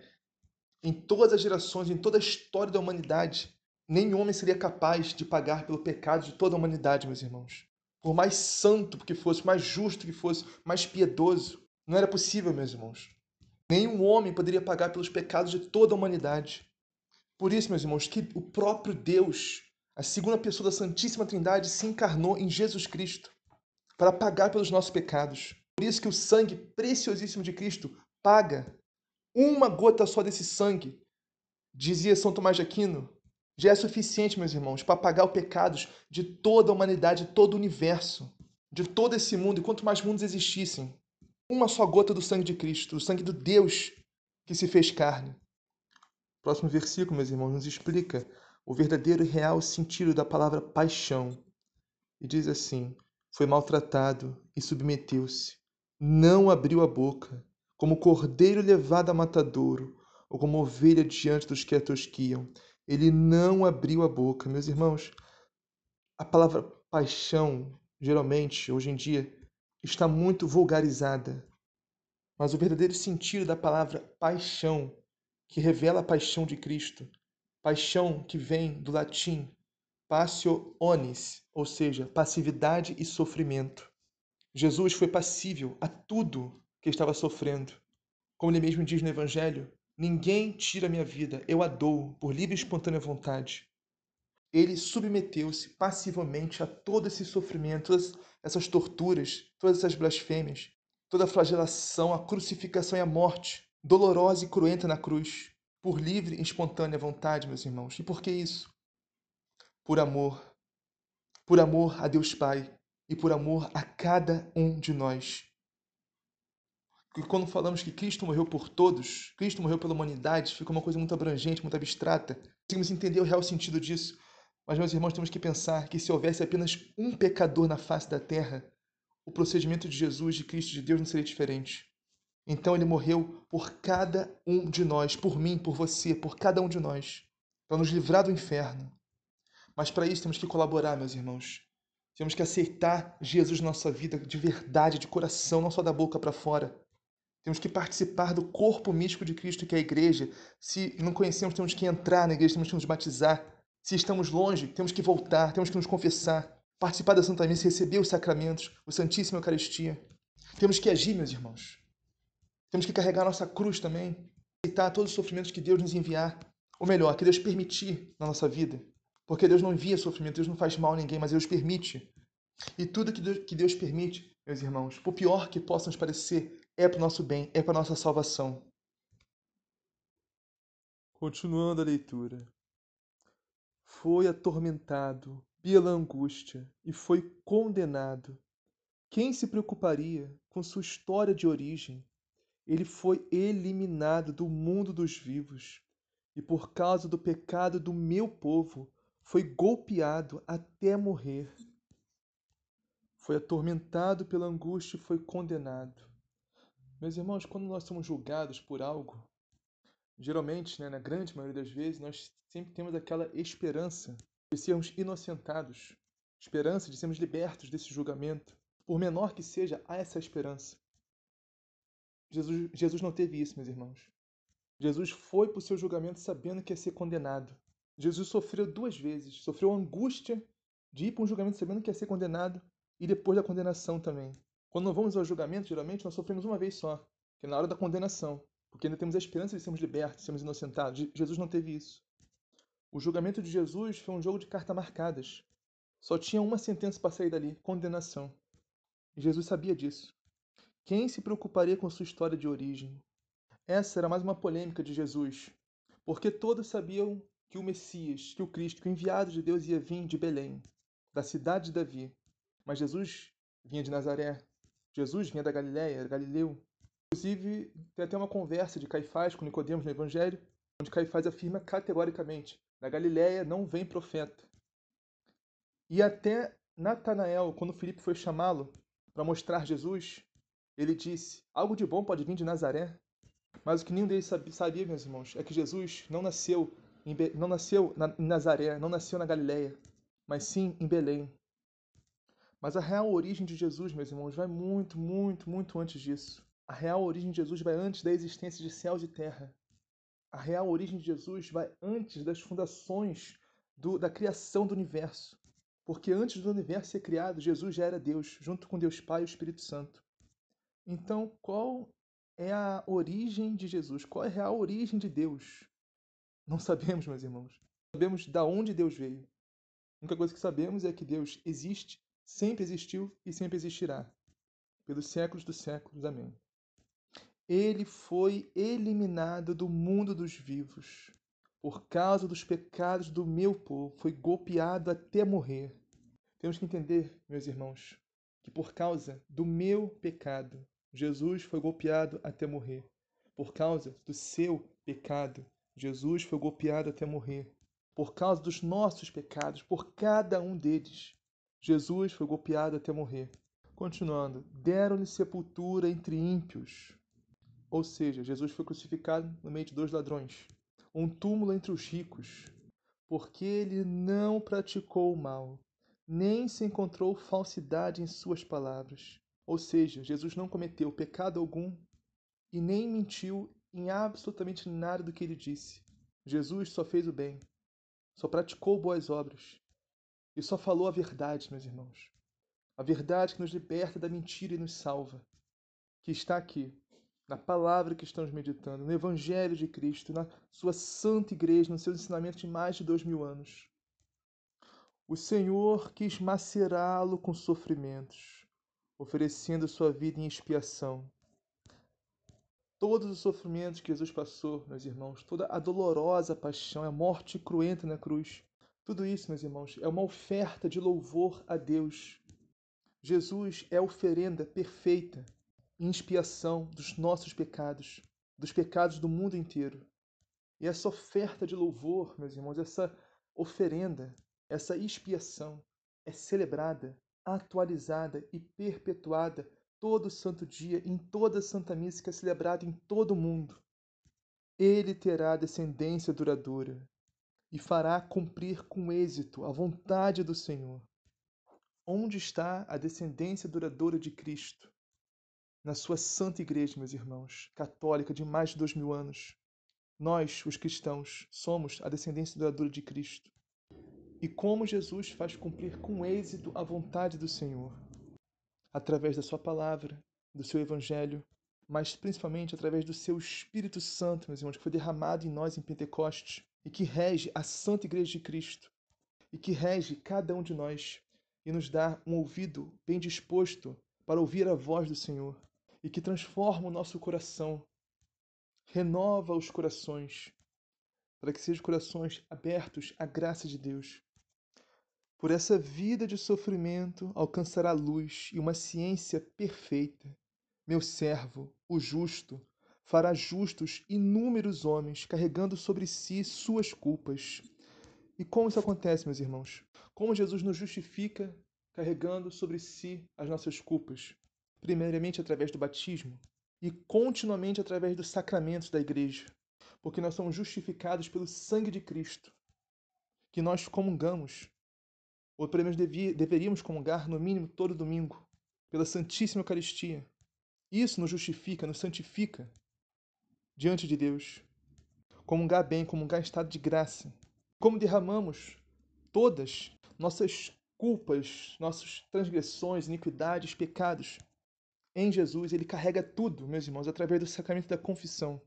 em todas as gerações, em toda a história da humanidade, Nenhum homem seria capaz de pagar pelo pecado de toda a humanidade, meus irmãos. Por mais santo que fosse, mais justo que fosse, mais piedoso, não era possível, meus irmãos. Nenhum homem poderia pagar pelos pecados de toda a humanidade. Por isso, meus irmãos, que o próprio Deus, a segunda pessoa da Santíssima Trindade, se encarnou em Jesus Cristo para pagar pelos nossos pecados. Por isso que o sangue preciosíssimo de Cristo paga uma gota só desse sangue, dizia São Tomás de Aquino, já é suficiente, meus irmãos, para pagar os pecados de toda a humanidade, de todo o universo, de todo esse mundo, e quanto mais mundos existissem. Uma só gota do sangue de Cristo, o sangue do Deus que se fez carne. próximo versículo, meus irmãos, nos explica o verdadeiro e real sentido da palavra paixão. E diz assim: Foi maltratado e submeteu-se, não abriu a boca, como cordeiro levado a matadouro, ou como ovelha diante dos que a tosquiam ele não abriu a boca. Meus irmãos, a palavra paixão, geralmente, hoje em dia, está muito vulgarizada. Mas o verdadeiro sentido da palavra paixão, que revela a paixão de Cristo, paixão que vem do latim passio onis, ou seja, passividade e sofrimento. Jesus foi passível a tudo que estava sofrendo. Como ele mesmo diz no Evangelho, Ninguém tira minha vida, eu a dou por livre e espontânea vontade. Ele submeteu-se passivamente a todo esse sofrimento, todas essas torturas, todas essas blasfêmias, toda a flagelação, a crucificação e a morte, dolorosa e cruenta na cruz, por livre e espontânea vontade, meus irmãos. E por que isso? Por amor. Por amor a Deus Pai e por amor a cada um de nós. Porque quando falamos que Cristo morreu por todos, Cristo morreu pela humanidade, fica uma coisa muito abrangente, muito abstrata. Conseguimos entender o real sentido disso. Mas, meus irmãos, temos que pensar que se houvesse apenas um pecador na face da terra, o procedimento de Jesus, de Cristo, de Deus não seria diferente. Então ele morreu por cada um de nós, por mim, por você, por cada um de nós, para nos livrar do inferno. Mas para isso temos que colaborar, meus irmãos. Temos que aceitar Jesus na nossa vida de verdade, de coração, não só da boca para fora. Temos que participar do corpo místico de Cristo, que é a igreja. Se não conhecemos, temos que entrar na igreja, temos que nos batizar. Se estamos longe, temos que voltar, temos que nos confessar, participar da Santa Missa, receber os sacramentos, o Santíssimo Eucaristia. Temos que agir, meus irmãos. Temos que carregar nossa cruz também, aceitar todos os sofrimentos que Deus nos enviar, ou melhor, que Deus permitir na nossa vida. Porque Deus não envia sofrimento, Deus não faz mal a ninguém, mas Deus permite. E tudo que Deus, que Deus permite, meus irmãos, por pior que possa nos parecer, é para o nosso bem, é para a nossa salvação. Continuando a leitura. Foi atormentado pela angústia e foi condenado. Quem se preocuparia com sua história de origem? Ele foi eliminado do mundo dos vivos e, por causa do pecado do meu povo, foi golpeado até morrer. Foi atormentado pela angústia e foi condenado. Meus irmãos, quando nós somos julgados por algo, geralmente, né, na grande maioria das vezes, nós sempre temos aquela esperança de sermos inocentados, esperança de sermos libertos desse julgamento. Por menor que seja, há essa esperança. Jesus, Jesus não teve isso, meus irmãos. Jesus foi para o seu julgamento sabendo que ia ser condenado. Jesus sofreu duas vezes. Sofreu a angústia de ir para um julgamento sabendo que ia ser condenado e depois da condenação também. Quando não vamos ao julgamento, geralmente nós sofremos uma vez só, que é na hora da condenação, porque ainda temos a esperança de sermos libertos, de sermos inocentados. Jesus não teve isso. O julgamento de Jesus foi um jogo de cartas marcadas. Só tinha uma sentença para sair dali: condenação. E Jesus sabia disso. Quem se preocuparia com sua história de origem? Essa era mais uma polêmica de Jesus, porque todos sabiam que o Messias, que o Cristo, que o enviado de Deus ia vir de Belém, da cidade de Davi. Mas Jesus vinha de Nazaré, Jesus vinha da Galiléia, Galileu. Inclusive, tem até uma conversa de Caifás com Nicodemos no Evangelho, onde Caifás afirma categoricamente: da Galiléia não vem profeta. E até Natanael, quando Filipe foi chamá-lo para mostrar Jesus, ele disse: Algo de bom pode vir de Nazaré. Mas o que nenhum deles sabia, meus irmãos, é que Jesus não nasceu. Não nasceu em Nazaré, não nasceu na Galiléia, mas sim em Belém, mas a real origem de Jesus, meus irmãos, vai muito, muito, muito antes disso. A real origem de Jesus vai antes da existência de céus e terra. A real origem de Jesus vai antes das fundações do, da criação do universo. Porque antes do universo ser criado, Jesus já era Deus, junto com Deus Pai e o Espírito Santo. Então, qual é a origem de Jesus? Qual é a real origem de Deus? Não sabemos, meus irmãos. Sabemos da onde Deus veio. A única coisa que sabemos é que Deus existe, sempre existiu e sempre existirá. Pelos séculos dos séculos. Amém. Ele foi eliminado do mundo dos vivos por causa dos pecados do meu povo, foi golpeado até morrer. Temos que entender, meus irmãos, que por causa do meu pecado, Jesus foi golpeado até morrer. Por causa do seu pecado, Jesus foi golpeado até morrer. Por causa dos nossos pecados, por cada um deles, Jesus foi golpeado até morrer. Continuando, deram-lhe sepultura entre ímpios. Ou seja, Jesus foi crucificado no meio de dois ladrões um túmulo entre os ricos, porque ele não praticou o mal, nem se encontrou falsidade em suas palavras. Ou seja, Jesus não cometeu pecado algum e nem mentiu em absolutamente nada do que ele disse. Jesus só fez o bem, só praticou boas obras e só falou a verdade, meus irmãos. A verdade que nos liberta da mentira e nos salva, que está aqui na palavra que estamos meditando, no Evangelho de Cristo, na sua santa igreja, no seu ensinamento de mais de dois mil anos. O Senhor quis macerá-lo com sofrimentos, oferecendo sua vida em expiação. Todos os sofrimentos que Jesus passou, meus irmãos, toda a dolorosa paixão, a morte cruenta na cruz, tudo isso, meus irmãos, é uma oferta de louvor a Deus. Jesus é a oferenda perfeita em expiação dos nossos pecados, dos pecados do mundo inteiro. E essa oferta de louvor, meus irmãos, essa oferenda, essa expiação é celebrada, atualizada e perpetuada todo santo dia, em toda santa missa que é celebrada em todo o mundo. Ele terá descendência duradoura e fará cumprir com êxito a vontade do Senhor. Onde está a descendência duradoura de Cristo? na sua santa igreja, meus irmãos, católica de mais de dois mil anos. Nós, os cristãos, somos a descendência duradoura de Cristo. E como Jesus faz cumprir com êxito a vontade do Senhor? Através da Sua palavra, do seu Evangelho, mas principalmente através do seu Espírito Santo, meus irmãos, que foi derramado em nós em Pentecostes e que rege a Santa Igreja de Cristo e que rege cada um de nós e nos dá um ouvido bem disposto para ouvir a voz do Senhor e que transforma o nosso coração, renova os corações, para que sejam corações abertos à graça de Deus. Por essa vida de sofrimento alcançará luz e uma ciência perfeita. Meu servo, o justo, fará justos inúmeros homens, carregando sobre si suas culpas. E como isso acontece, meus irmãos? Como Jesus nos justifica carregando sobre si as nossas culpas? primeiramente através do batismo e continuamente através dos sacramentos da igreja, porque nós somos justificados pelo sangue de Cristo, que nós comungamos, ou pelo menos deveríamos comungar no mínimo todo domingo, pela Santíssima Eucaristia. Isso nos justifica, nos santifica diante de Deus. Comungar bem, comungar em estado de graça. Como derramamos todas nossas culpas, nossas transgressões, iniquidades, pecados em Jesus, ele carrega tudo, meus irmãos, através do sacramento da confissão.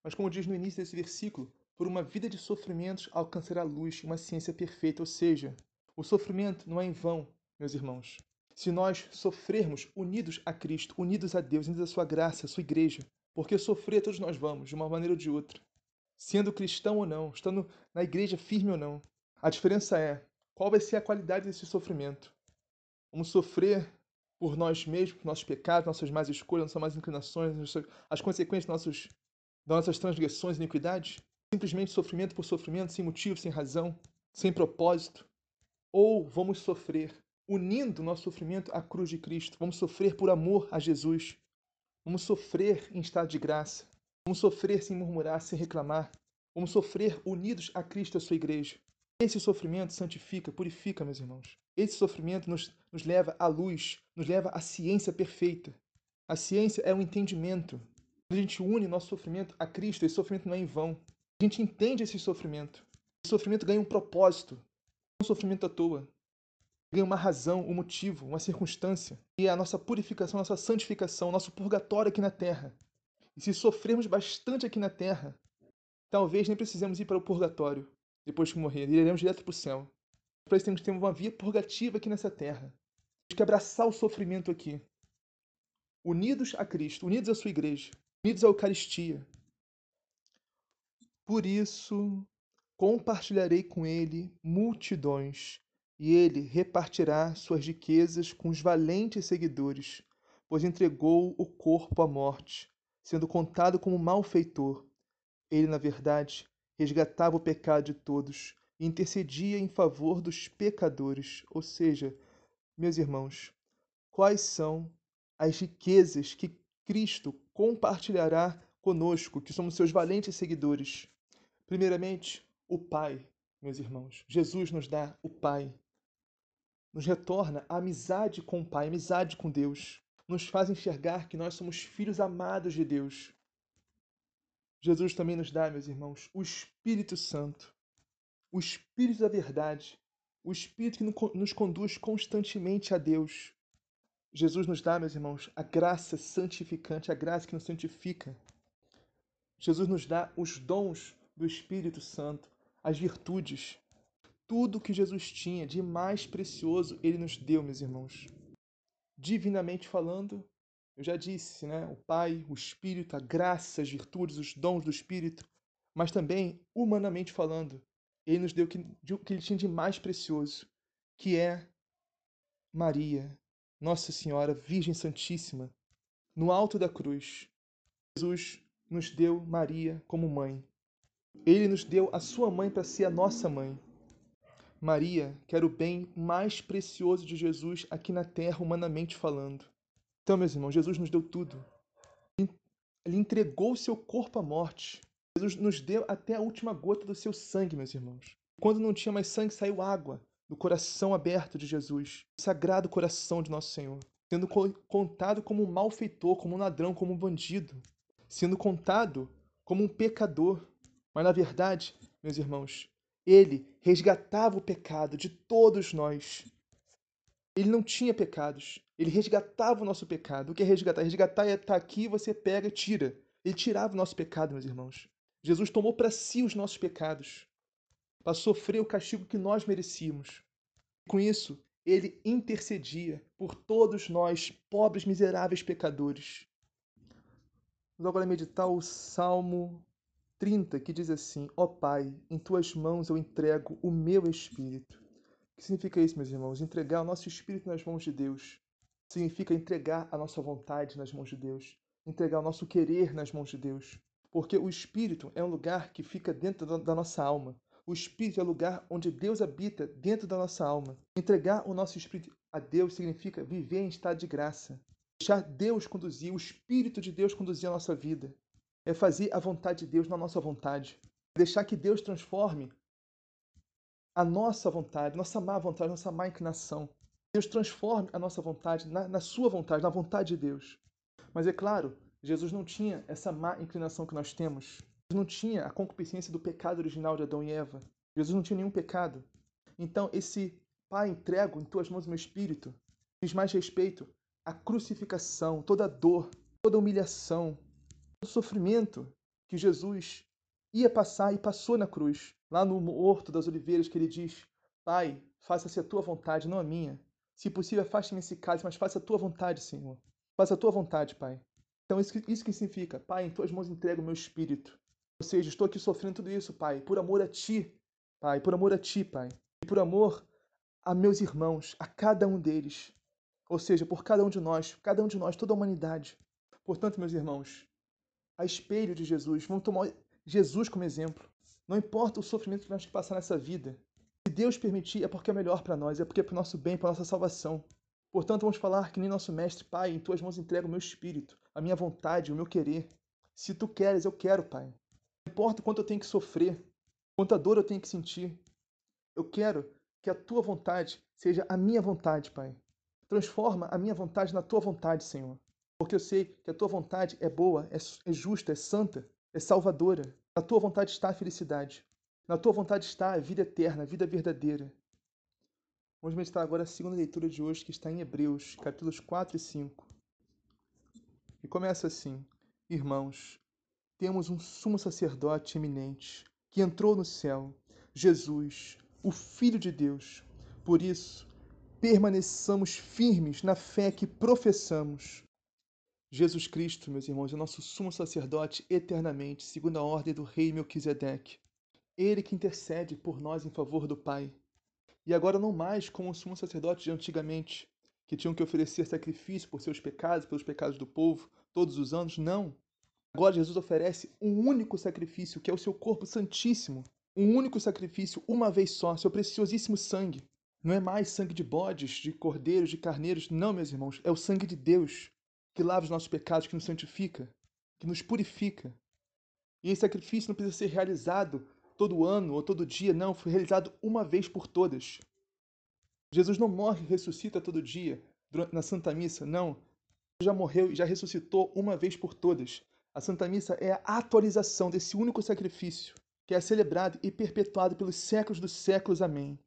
Mas, como diz no início desse versículo, por uma vida de sofrimentos alcançará a luz uma ciência perfeita, ou seja, o sofrimento não é em vão, meus irmãos. Se nós sofrermos unidos a Cristo, unidos a Deus, unidos à sua graça, à sua igreja, porque sofrer todos nós vamos, de uma maneira ou de outra, sendo cristão ou não, estando na igreja firme ou não. A diferença é qual vai ser a qualidade desse sofrimento. Vamos sofrer por nós mesmos, por nossos pecados, nossas más escolhas, nossas más inclinações, as consequências nossos, das nossas transgressões e iniquidades? Simplesmente sofrimento por sofrimento, sem motivo, sem razão, sem propósito? Ou vamos sofrer unindo nosso sofrimento à cruz de Cristo? Vamos sofrer por amor a Jesus? Vamos sofrer em estado de graça? Vamos sofrer sem murmurar, sem reclamar? Vamos sofrer unidos a Cristo e a sua igreja? Esse sofrimento santifica, purifica, meus irmãos. Esse sofrimento nos, nos leva à luz, nos leva à ciência perfeita. A ciência é o um entendimento. Quando a gente une nosso sofrimento a Cristo, esse sofrimento não é em vão. A gente entende esse sofrimento. O sofrimento ganha um propósito, um sofrimento à toa. Ganha uma razão, um motivo, uma circunstância. E é a nossa purificação, a nossa santificação, nosso purgatório aqui na terra. E se sofrermos bastante aqui na terra, talvez nem precisemos ir para o purgatório depois que morrer, iremos direto para o céu. Para isso temos que ter uma via purgativa aqui nessa terra. Temos que abraçar o sofrimento aqui. Unidos a Cristo, unidos à sua igreja, unidos à Eucaristia. Por isso, compartilharei com ele multidões, e ele repartirá suas riquezas com os valentes seguidores, pois entregou o corpo à morte, sendo contado como malfeitor. Ele, na verdade, resgatava o pecado de todos e intercedia em favor dos pecadores. Ou seja, meus irmãos, quais são as riquezas que Cristo compartilhará conosco, que somos seus valentes seguidores? Primeiramente, o Pai, meus irmãos. Jesus nos dá o Pai. Nos retorna a amizade com o Pai, amizade com Deus. Nos faz enxergar que nós somos filhos amados de Deus. Jesus também nos dá, meus irmãos, o Espírito Santo, o Espírito da verdade, o Espírito que nos conduz constantemente a Deus. Jesus nos dá, meus irmãos, a graça santificante, a graça que nos santifica. Jesus nos dá os dons do Espírito Santo, as virtudes. Tudo que Jesus tinha de mais precioso, ele nos deu, meus irmãos. Divinamente falando, eu já disse, né? O Pai, o Espírito, a graça, as virtudes, os dons do Espírito, mas também, humanamente falando, ele nos deu o que, que ele tinha de mais precioso, que é Maria, Nossa Senhora, Virgem Santíssima, no alto da cruz. Jesus nos deu Maria como mãe. Ele nos deu a sua mãe para ser a nossa mãe. Maria quer o bem mais precioso de Jesus aqui na terra, humanamente falando. Então, meus irmãos, Jesus nos deu tudo. Ele entregou o seu corpo à morte. Jesus nos deu até a última gota do seu sangue, meus irmãos. Quando não tinha mais sangue, saiu água do coração aberto de Jesus, o sagrado coração de nosso Senhor, sendo contado como um malfeitor, como um ladrão, como um bandido, sendo contado como um pecador. Mas na verdade, meus irmãos, ele resgatava o pecado de todos nós. Ele não tinha pecados. Ele resgatava o nosso pecado. O que é resgatar? Resgatar é estar tá aqui, você pega e tira. Ele tirava o nosso pecado, meus irmãos. Jesus tomou para si os nossos pecados, para sofrer o castigo que nós merecíamos. Com isso, ele intercedia por todos nós, pobres, miseráveis pecadores. Vamos agora meditar o Salmo 30, que diz assim: Ó oh Pai, em tuas mãos eu entrego o meu espírito. O que significa isso, meus irmãos? Entregar o nosso espírito nas mãos de Deus significa entregar a nossa vontade nas mãos de Deus, entregar o nosso querer nas mãos de Deus. Porque o espírito é um lugar que fica dentro da nossa alma. O espírito é o lugar onde Deus habita dentro da nossa alma. Entregar o nosso espírito a Deus significa viver em estado de graça. Deixar Deus conduzir, o espírito de Deus conduzir a nossa vida. É fazer a vontade de Deus na nossa vontade. Deixar que Deus transforme a nossa vontade, nossa má vontade, nossa má inclinação. Deus transforme a nossa vontade na, na sua vontade, na vontade de Deus. Mas é claro, Jesus não tinha essa má inclinação que nós temos. Jesus não tinha a concupiscência do pecado original de Adão e Eva. Jesus não tinha nenhum pecado. Então, esse Pai, entrego em tuas mãos o meu espírito, diz mais respeito à crucificação, toda a dor, toda a humilhação, todo o sofrimento que Jesus ia passar e passou na cruz, lá no Horto das Oliveiras, que ele diz: Pai, faça-se a tua vontade, não a minha. Se possível, afaste-me esse cálice, mas faça a tua vontade, Senhor. Faça a tua vontade, Pai. Então, isso, isso que significa, Pai, em tuas mãos entrego o meu espírito. Ou seja, estou aqui sofrendo tudo isso, Pai, por amor a Ti, Pai, por amor a Ti, Pai. E por amor a meus irmãos, a cada um deles. Ou seja, por cada um de nós, cada um de nós, toda a humanidade. Portanto, meus irmãos, a espelho de Jesus, vamos tomar Jesus como exemplo. Não importa o sofrimento que nós temos que passar nessa vida, se Deus permitir, é porque é melhor para nós, é porque é para o nosso bem, para a nossa salvação. Portanto, vamos falar que nem nosso mestre, Pai, em tuas mãos entrego o meu espírito, a minha vontade, o meu querer. Se tu queres, eu quero, Pai. Não importa quanto eu tenho que sofrer, quanta dor eu tenho que sentir. Eu quero que a tua vontade seja a minha vontade, Pai. Transforma a minha vontade na tua vontade, Senhor. Porque eu sei que a tua vontade é boa, é, é justa, é santa, é salvadora. Na tua vontade está a felicidade. Na tua vontade está a vida eterna, a vida verdadeira. Vamos meditar agora a segunda leitura de hoje, que está em Hebreus, capítulos 4 e 5. E começa assim: Irmãos, temos um sumo sacerdote eminente que entrou no céu, Jesus, o Filho de Deus. Por isso, permaneçamos firmes na fé que professamos. Jesus Cristo, meus irmãos, é nosso sumo sacerdote eternamente, segundo a ordem do rei Melquisedeque. Ele que intercede por nós em favor do Pai. E agora não mais como o sumo sacerdote de antigamente, que tinham que oferecer sacrifício por seus pecados, pelos pecados do povo, todos os anos. Não. Agora Jesus oferece um único sacrifício, que é o seu corpo santíssimo. Um único sacrifício, uma vez só, seu preciosíssimo sangue. Não é mais sangue de bodes, de cordeiros, de carneiros. Não, meus irmãos. É o sangue de Deus que lava os nossos pecados, que nos santifica, que nos purifica. E esse sacrifício não precisa ser realizado todo ano ou todo dia, não. Foi realizado uma vez por todas. Jesus não morre e ressuscita todo dia na Santa Missa, não. Já morreu e já ressuscitou uma vez por todas. A Santa Missa é a atualização desse único sacrifício, que é celebrado e perpetuado pelos séculos dos séculos. Amém.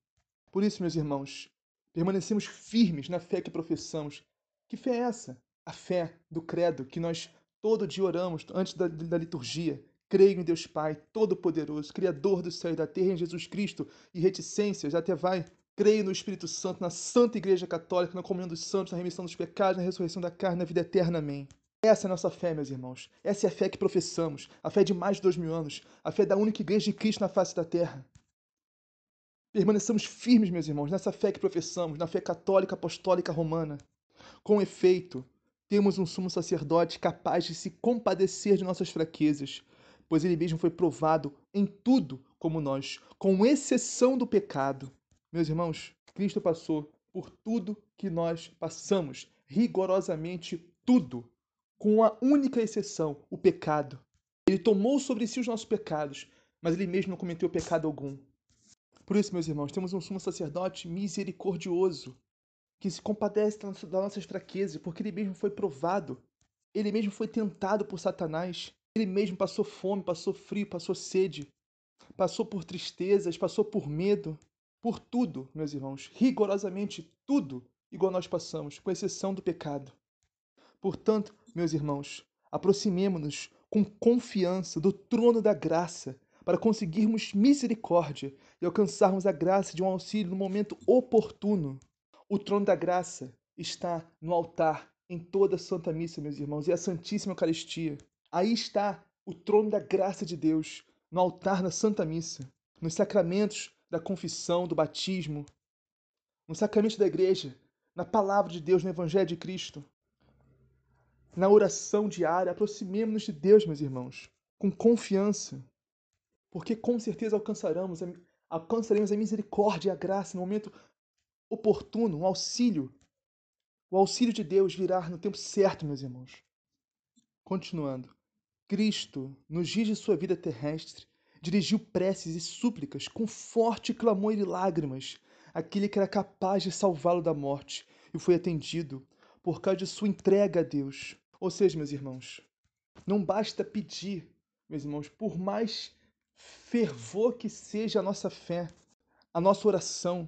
Por isso, meus irmãos, permanecemos firmes na fé que professamos. Que fé é essa? A fé do credo que nós todo dia oramos antes da, da liturgia. Creio em Deus Pai, Todo-Poderoso, Criador do céu e da terra, em Jesus Cristo, e reticências até vai Creio no Espírito Santo, na Santa Igreja Católica, na comunhão dos santos, na remissão dos pecados, na ressurreição da carne, na vida eterna. Amém. Essa é a nossa fé, meus irmãos. Essa é a fé que professamos. A fé de mais de dois mil anos. A fé da única Igreja de Cristo na face da terra. Permaneçamos firmes, meus irmãos, nessa fé que professamos, na fé católica, apostólica, romana. Com efeito, temos um sumo sacerdote capaz de se compadecer de nossas fraquezas, pois ele mesmo foi provado em tudo como nós, com exceção do pecado. Meus irmãos, Cristo passou por tudo que nós passamos, rigorosamente tudo, com a única exceção, o pecado. Ele tomou sobre si os nossos pecados, mas ele mesmo não cometeu pecado algum. Por isso, meus irmãos, temos um sumo sacerdote misericordioso, que se compadece das nossas fraquezas, porque ele mesmo foi provado, ele mesmo foi tentado por Satanás, ele mesmo passou fome, passou frio, passou sede, passou por tristezas, passou por medo, por tudo, meus irmãos, rigorosamente tudo, igual nós passamos, com exceção do pecado. Portanto, meus irmãos, aproximemo-nos com confiança do trono da graça para conseguirmos misericórdia e alcançarmos a graça de um auxílio no momento oportuno. O trono da graça está no altar em toda a Santa Missa, meus irmãos, e a Santíssima Eucaristia. Aí está o trono da graça de Deus, no altar da Santa Missa, nos sacramentos da confissão, do batismo, no sacramento da igreja, na palavra de Deus, no Evangelho de Cristo, na oração diária. Aproximemos-nos de Deus, meus irmãos, com confiança, porque com certeza alcançaremos, alcançaremos a misericórdia e a graça no momento oportuno, um auxílio. O auxílio de Deus virá no tempo certo, meus irmãos. Continuando. Cristo, nos dias de sua vida terrestre, dirigiu preces e súplicas com forte clamor e lágrimas àquele que era capaz de salvá-lo da morte e foi atendido por causa de sua entrega a Deus. Ou seja, meus irmãos, não basta pedir, meus irmãos, por mais fervor que seja a nossa fé, a nossa oração.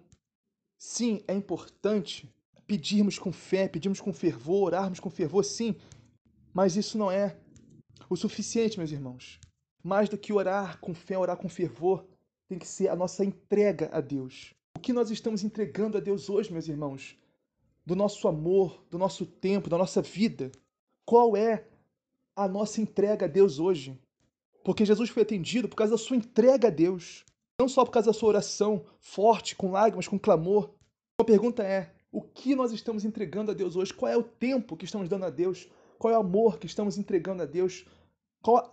Sim, é importante pedirmos com fé, pedirmos com fervor, orarmos com fervor, sim, mas isso não é o suficiente, meus irmãos. Mais do que orar com fé, orar com fervor, tem que ser a nossa entrega a Deus. O que nós estamos entregando a Deus hoje, meus irmãos? Do nosso amor, do nosso tempo, da nossa vida. Qual é a nossa entrega a Deus hoje? Porque Jesus foi atendido por causa da sua entrega a Deus. Não só por causa da sua oração forte, com lágrimas, com clamor. A pergunta é: o que nós estamos entregando a Deus hoje? Qual é o tempo que estamos dando a Deus? Qual é o amor que estamos entregando a Deus? Qual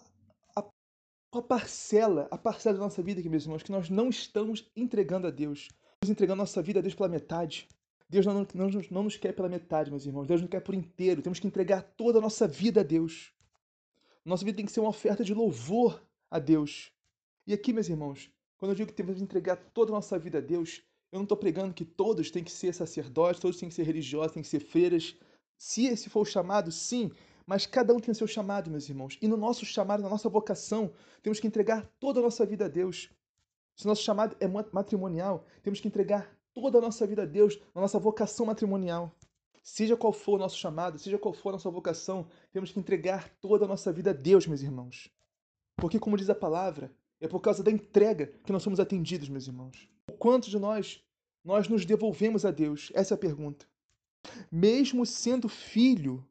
a parcela, a parcela da nossa vida aqui, meus irmãos, que nós não estamos entregando a Deus. Estamos entregando a nossa vida a Deus pela metade. Deus não, não, não nos quer pela metade, meus irmãos. Deus nos quer por inteiro. Temos que entregar toda a nossa vida a Deus. Nossa vida tem que ser uma oferta de louvor a Deus. E aqui, meus irmãos, quando eu digo que que entregar toda a nossa vida a Deus, eu não estou pregando que todos têm que ser sacerdotes, todos têm que ser religiosos, têm que ser freiras. Se esse for o chamado, sim, mas cada um tem o seu chamado, meus irmãos. E no nosso chamado, na nossa vocação, temos que entregar toda a nossa vida a Deus. Se nosso chamado é matrimonial, temos que entregar toda a nossa vida a Deus, na nossa vocação matrimonial. Seja qual for o nosso chamado, seja qual for a nossa vocação, temos que entregar toda a nossa vida a Deus, meus irmãos. Porque, como diz a palavra, é por causa da entrega que nós somos atendidos, meus irmãos. O quanto de nós nós nos devolvemos a Deus? Essa é a pergunta. Mesmo sendo filho,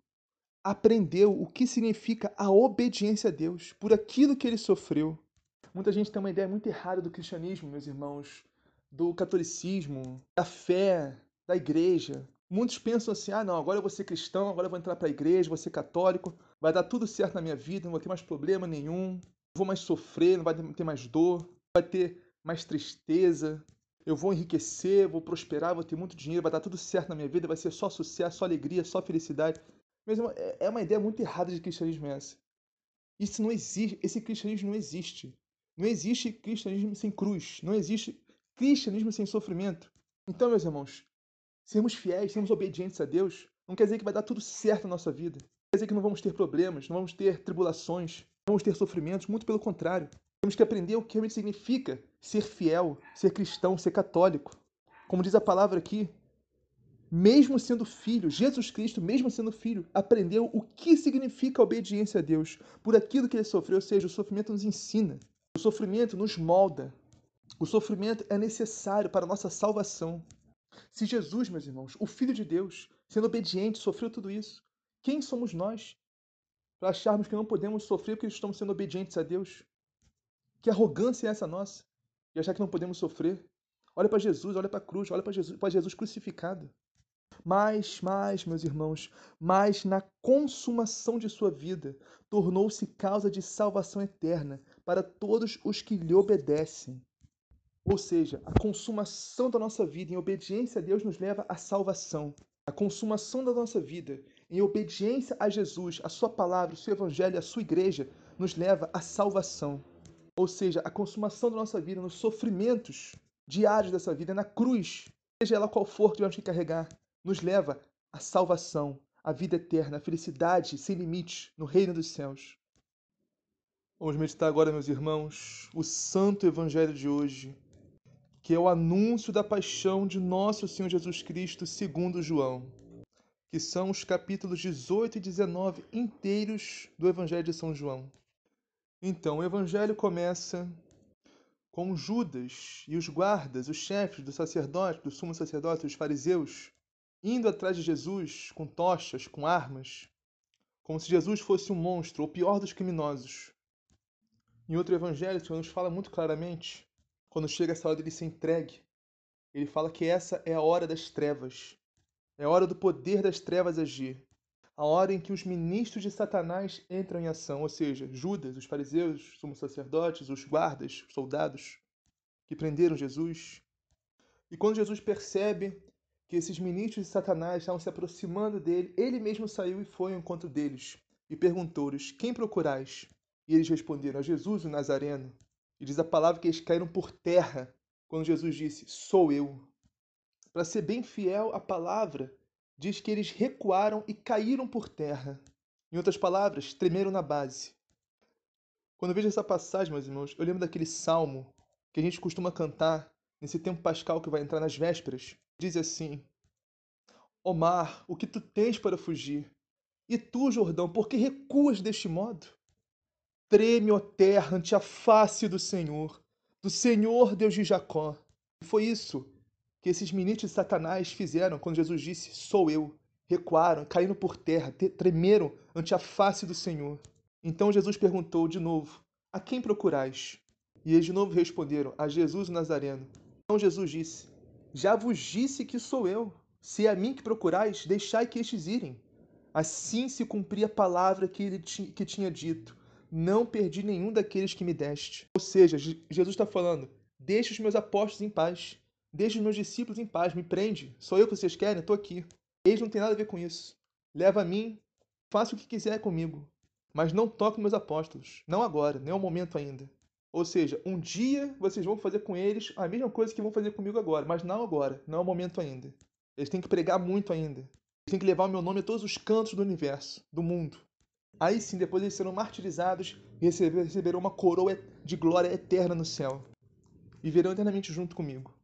aprendeu o que significa a obediência a Deus por aquilo que ele sofreu. Muita gente tem uma ideia muito errada do cristianismo, meus irmãos, do catolicismo, da fé, da igreja. Muitos pensam assim: ah, não, agora eu vou ser cristão, agora eu vou entrar para a igreja, vou ser católico, vai dar tudo certo na minha vida, não vou ter mais problema nenhum, vou mais sofrer, não vai ter mais dor, vai ter mais tristeza, eu vou enriquecer, vou prosperar, vou ter muito dinheiro, vai dar tudo certo na minha vida, vai ser só sucesso, só alegria, só felicidade. Mas é, é uma ideia muito errada de cristianismo essa. Isso não existe, esse cristianismo não existe. Não existe cristianismo sem cruz, não existe cristianismo sem sofrimento. Então, meus irmãos, sermos fiéis, sermos obedientes a Deus, não quer dizer que vai dar tudo certo na nossa vida. Não quer dizer que não vamos ter problemas, não vamos ter tribulações, não vamos ter sofrimentos, muito pelo contrário. Temos que aprender o que realmente significa ser fiel, ser cristão, ser católico. Como diz a palavra aqui, mesmo sendo filho, Jesus Cristo, mesmo sendo filho, aprendeu o que significa a obediência a Deus por aquilo que ele sofreu, ou seja, o sofrimento nos ensina, o sofrimento nos molda, o sofrimento é necessário para a nossa salvação. Se Jesus, meus irmãos, o Filho de Deus, sendo obediente, sofreu tudo isso, quem somos nós para acharmos que não podemos sofrer porque estamos sendo obedientes a Deus? Que arrogância é essa nossa? De achar que não podemos sofrer? Olha para Jesus, olha para a cruz, olha para Jesus, Jesus crucificado. Mas, mais, meus irmãos, mas na consumação de sua vida, tornou-se causa de salvação eterna para todos os que lhe obedecem. Ou seja, a consumação da nossa vida em obediência a Deus nos leva à salvação. A consumação da nossa vida em obediência a Jesus, a sua palavra, o seu evangelho, a sua igreja, nos leva à salvação. Ou seja, a consumação da nossa vida nos sofrimentos diários dessa vida, na cruz, seja ela qual for que que carregar, nos leva à salvação, à vida eterna, à felicidade sem limites no reino dos céus. Vamos meditar agora, meus irmãos, o santo evangelho de hoje, que é o anúncio da paixão de nosso Senhor Jesus Cristo segundo João, que são os capítulos 18 e 19 inteiros do evangelho de São João. Então, o evangelho começa com Judas e os guardas, os chefes do sacerdote, do sumo sacerdote, os fariseus, indo atrás de Jesus com tochas, com armas, como se Jesus fosse um monstro, o pior dos criminosos. Em outro evangelho, o Senhor nos fala muito claramente, quando chega essa hora dele ser entregue, ele fala que essa é a hora das trevas, é hora do poder das trevas agir, a hora em que os ministros de Satanás entram em ação, ou seja, Judas, os fariseus, os sumos sacerdotes, os guardas, os soldados que prenderam Jesus. E quando Jesus percebe que esses ministros de Satanás estavam se aproximando dele, ele mesmo saiu e foi ao encontro deles e perguntou-lhes: Quem procurais? E eles responderam: A Jesus, o Nazareno. E diz a palavra que eles caíram por terra quando Jesus disse: Sou eu. Para ser bem fiel à palavra, diz que eles recuaram e caíram por terra. Em outras palavras, tremeram na base. Quando eu vejo essa passagem, meus irmãos, eu lembro daquele salmo que a gente costuma cantar nesse tempo pascal que vai entrar nas vésperas, diz assim: Ó mar, o que tu tens para fugir? E tu, Jordão, por que recuas deste modo? Treme, ó terra, ante a face do Senhor, do Senhor Deus de Jacó. E foi isso que esses ministros de Satanás fizeram quando Jesus disse: Sou eu. Recuaram, caíram por terra, tremeram ante a face do Senhor. Então Jesus perguntou de novo: A quem procurais? E eles de novo responderam: A Jesus Nazareno. Então Jesus disse: já vos disse que sou eu. Se é a mim que procurais, deixai que estes irem. Assim se cumpria a palavra que ele que tinha dito. Não perdi nenhum daqueles que me deste. Ou seja, Jesus está falando: deixe os meus apóstolos em paz. Deixe os meus discípulos em paz. Me prende. Sou eu que vocês querem? Estou aqui. Eles não têm nada a ver com isso. Leva a mim, faça o que quiser comigo. Mas não toque meus apóstolos. Não agora, nem é o momento ainda. Ou seja, um dia vocês vão fazer com eles a mesma coisa que vão fazer comigo agora, mas não agora, não é o momento ainda. Eles têm que pregar muito ainda. Eles têm que levar o meu nome a todos os cantos do universo, do mundo. Aí sim, depois eles serão martirizados e receberão uma coroa de glória eterna no céu. viverão eternamente junto comigo.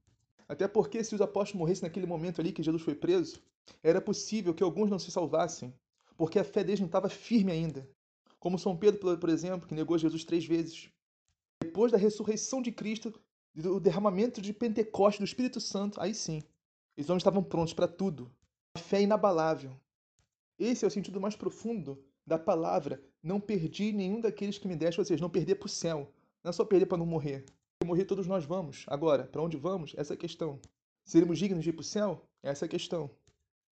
Até porque, se os apóstolos morressem naquele momento ali que Jesus foi preso, era possível que alguns não se salvassem, porque a fé deles não estava firme ainda. Como São Pedro, por exemplo, que negou Jesus três vezes. Depois da ressurreição de Cristo, do derramamento de Pentecostes do Espírito Santo, aí sim, eles não estavam prontos para tudo. A fé inabalável. Esse é o sentido mais profundo da palavra. Não perdi nenhum daqueles que me deste, ou seja, não perder para o céu. Não é só perder para não morrer. Morrer todos nós vamos. Agora, para onde vamos? Essa é a questão. Seremos dignos de ir para o céu? Essa é a questão.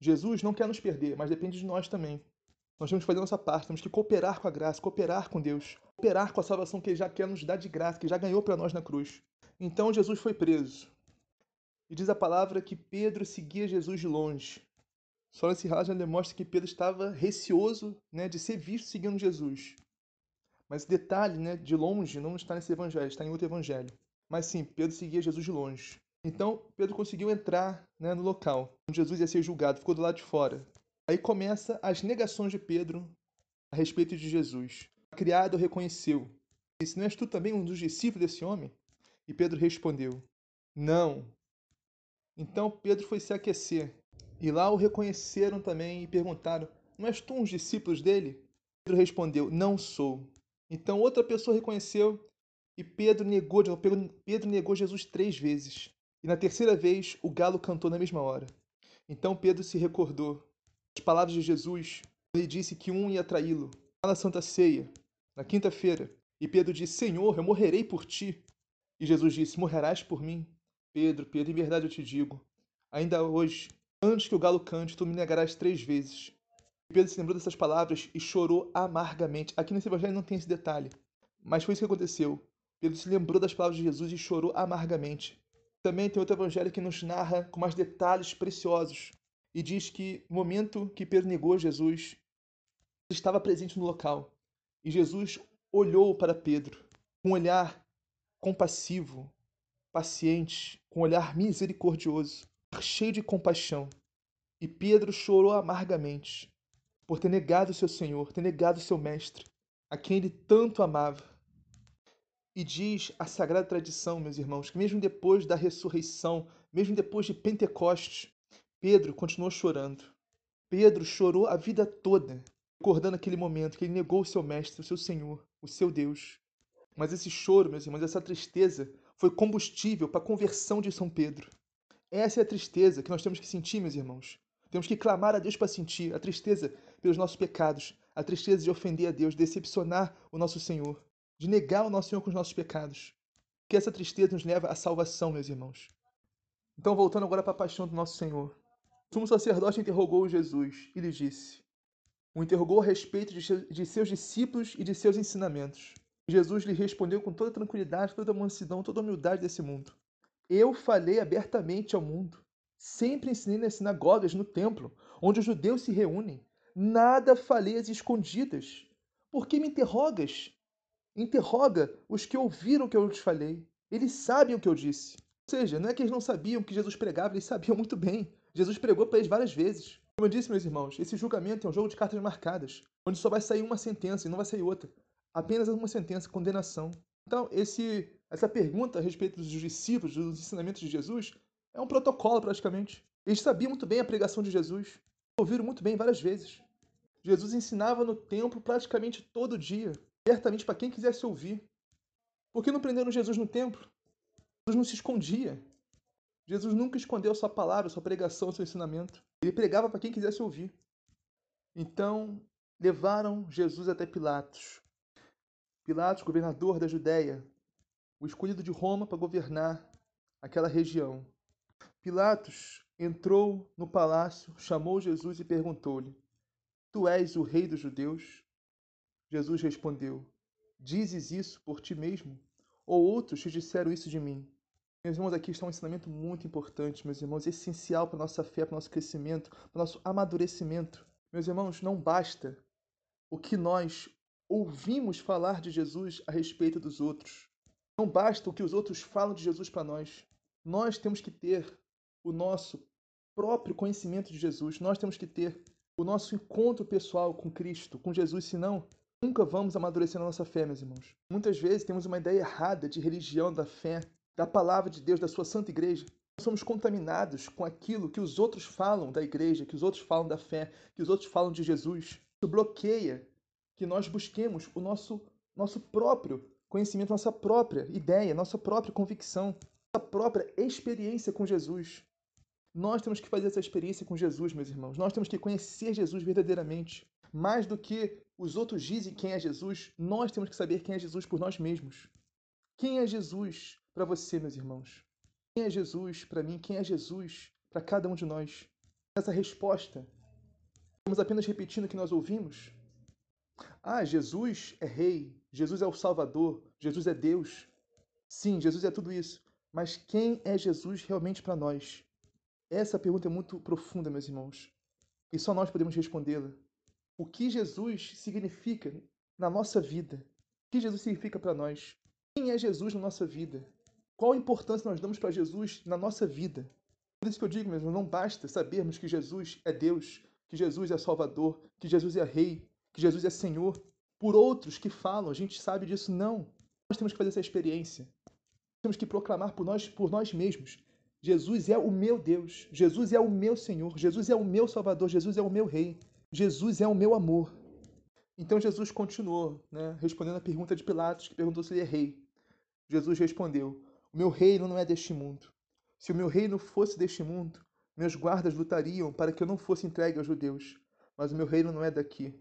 Jesus não quer nos perder, mas depende de nós também. Nós temos que fazer a nossa parte, temos que cooperar com a graça, cooperar com Deus, cooperar com a salvação que Ele já quer nos dar de graça, que já ganhou para nós na cruz. Então Jesus foi preso. E diz a palavra que Pedro seguia Jesus de longe. Só nesse já demonstra que Pedro estava receoso né, de ser visto seguindo Jesus. Mas detalhe né, de longe não está nesse evangelho, está em outro evangelho. Mas sim, Pedro seguia Jesus de longe. Então Pedro conseguiu entrar né, no local onde Jesus ia ser julgado, ficou do lado de fora. Aí começa as negações de Pedro a respeito de Jesus. A criada o reconheceu. Disse: Não és tu também um dos discípulos desse homem? E Pedro respondeu: Não. Então Pedro foi se aquecer. E lá o reconheceram também e perguntaram: Não és tu um dos discípulos dele? Pedro respondeu: Não sou. Então outra pessoa reconheceu e Pedro negou, Pedro negou Jesus três vezes. E na terceira vez o galo cantou na mesma hora. Então Pedro se recordou as palavras de Jesus, ele disse que um ia traí-lo. Na Santa Ceia, na quinta-feira, e Pedro disse: Senhor, eu morrerei por ti. E Jesus disse: Morrerás por mim? Pedro, Pedro, em verdade eu te digo, ainda hoje, antes que o galo cante, tu me negarás três vezes. E Pedro se lembrou dessas palavras e chorou amargamente. Aqui nesse evangelho não tem esse detalhe, mas foi isso que aconteceu. Pedro se lembrou das palavras de Jesus e chorou amargamente. Também tem outro evangelho que nos narra com mais detalhes preciosos e diz que no momento que Pedro negou Jesus, estava presente no local. E Jesus olhou para Pedro com um olhar compassivo, paciente, com um olhar misericordioso, cheio de compaixão. E Pedro chorou amargamente por ter negado seu Senhor, ter negado seu Mestre, a quem ele tanto amava. E diz a sagrada tradição, meus irmãos, que mesmo depois da ressurreição, mesmo depois de Pentecostes, Pedro continuou chorando. Pedro chorou a vida toda, recordando aquele momento que ele negou o seu mestre, o seu Senhor, o seu Deus. Mas esse choro, meus irmãos, essa tristeza foi combustível para a conversão de São Pedro. Essa é a tristeza que nós temos que sentir, meus irmãos. Temos que clamar a Deus para sentir a tristeza pelos nossos pecados, a tristeza de ofender a Deus, de decepcionar o nosso Senhor, de negar o nosso Senhor com os nossos pecados. Que essa tristeza nos leva à salvação, meus irmãos. Então, voltando agora para a paixão do nosso Senhor. O sumo sacerdote interrogou Jesus e lhe disse: O interrogou a respeito de seus discípulos e de seus ensinamentos. Jesus lhe respondeu com toda tranquilidade, toda mansidão, toda humildade desse mundo. Eu falei abertamente ao mundo. Sempre ensinei nas sinagogas, no templo, onde os judeus se reúnem. Nada falei às escondidas. Por que me interrogas? Interroga os que ouviram o que eu lhes falei. Eles sabem o que eu disse. Ou seja, não é que eles não sabiam que Jesus pregava, eles sabiam muito bem. Jesus pregou para eles várias vezes. Como eu disse, meus irmãos, esse julgamento é um jogo de cartas marcadas, onde só vai sair uma sentença e não vai sair outra. Apenas uma sentença, condenação. Então, esse, essa pergunta a respeito dos discípulos, dos ensinamentos de Jesus, é um protocolo praticamente. Eles sabiam muito bem a pregação de Jesus, ouviram muito bem várias vezes. Jesus ensinava no templo praticamente todo dia, abertamente para quem quisesse ouvir. Por que não prenderam Jesus no templo? Jesus não se escondia. Jesus nunca escondeu sua palavra, sua pregação, seu ensinamento. Ele pregava para quem quisesse ouvir. Então, levaram Jesus até Pilatos. Pilatos, governador da Judéia, o escolhido de Roma para governar aquela região. Pilatos entrou no palácio, chamou Jesus e perguntou-lhe: Tu és o rei dos judeus? Jesus respondeu: Dizes isso por ti mesmo? Ou outros te disseram isso de mim? Meus irmãos, aqui está um ensinamento muito importante, meus irmãos, essencial para nossa fé, para o nosso crescimento, para o nosso amadurecimento. Meus irmãos, não basta o que nós ouvimos falar de Jesus a respeito dos outros. Não basta o que os outros falam de Jesus para nós. Nós temos que ter o nosso próprio conhecimento de Jesus. Nós temos que ter o nosso encontro pessoal com Cristo, com Jesus, senão nunca vamos amadurecer na nossa fé, meus irmãos. Muitas vezes temos uma ideia errada de religião da fé da palavra de Deus, da sua santa igreja, nós somos contaminados com aquilo que os outros falam da igreja, que os outros falam da fé, que os outros falam de Jesus. Isso bloqueia que nós busquemos o nosso, nosso próprio conhecimento, nossa própria ideia, nossa própria convicção, nossa própria experiência com Jesus. Nós temos que fazer essa experiência com Jesus, meus irmãos. Nós temos que conhecer Jesus verdadeiramente. Mais do que os outros dizem quem é Jesus, nós temos que saber quem é Jesus por nós mesmos. Quem é Jesus para você, meus irmãos? Quem é Jesus para mim? Quem é Jesus para cada um de nós? Essa resposta, estamos apenas repetindo o que nós ouvimos? Ah, Jesus é Rei, Jesus é o Salvador, Jesus é Deus. Sim, Jesus é tudo isso. Mas quem é Jesus realmente para nós? Essa pergunta é muito profunda, meus irmãos, e só nós podemos respondê-la. O que Jesus significa na nossa vida? O que Jesus significa para nós? Quem é Jesus na nossa vida? Qual a importância nós damos para Jesus na nossa vida? Por isso que eu digo mesmo, não basta sabermos que Jesus é Deus, que Jesus é Salvador, que Jesus é Rei, que Jesus é Senhor. Por outros que falam, a gente sabe disso. Não. Nós temos que fazer essa experiência. Temos que proclamar por nós, por nós mesmos. Jesus é o meu Deus, Jesus é o meu Senhor, Jesus é o meu Salvador, Jesus é o meu Rei, Jesus é o meu amor. Então Jesus continuou, né, respondendo a pergunta de Pilatos, que perguntou se ele é rei. Jesus respondeu: O meu reino não é deste mundo. Se o meu reino fosse deste mundo, meus guardas lutariam para que eu não fosse entregue aos judeus. Mas o meu reino não é daqui.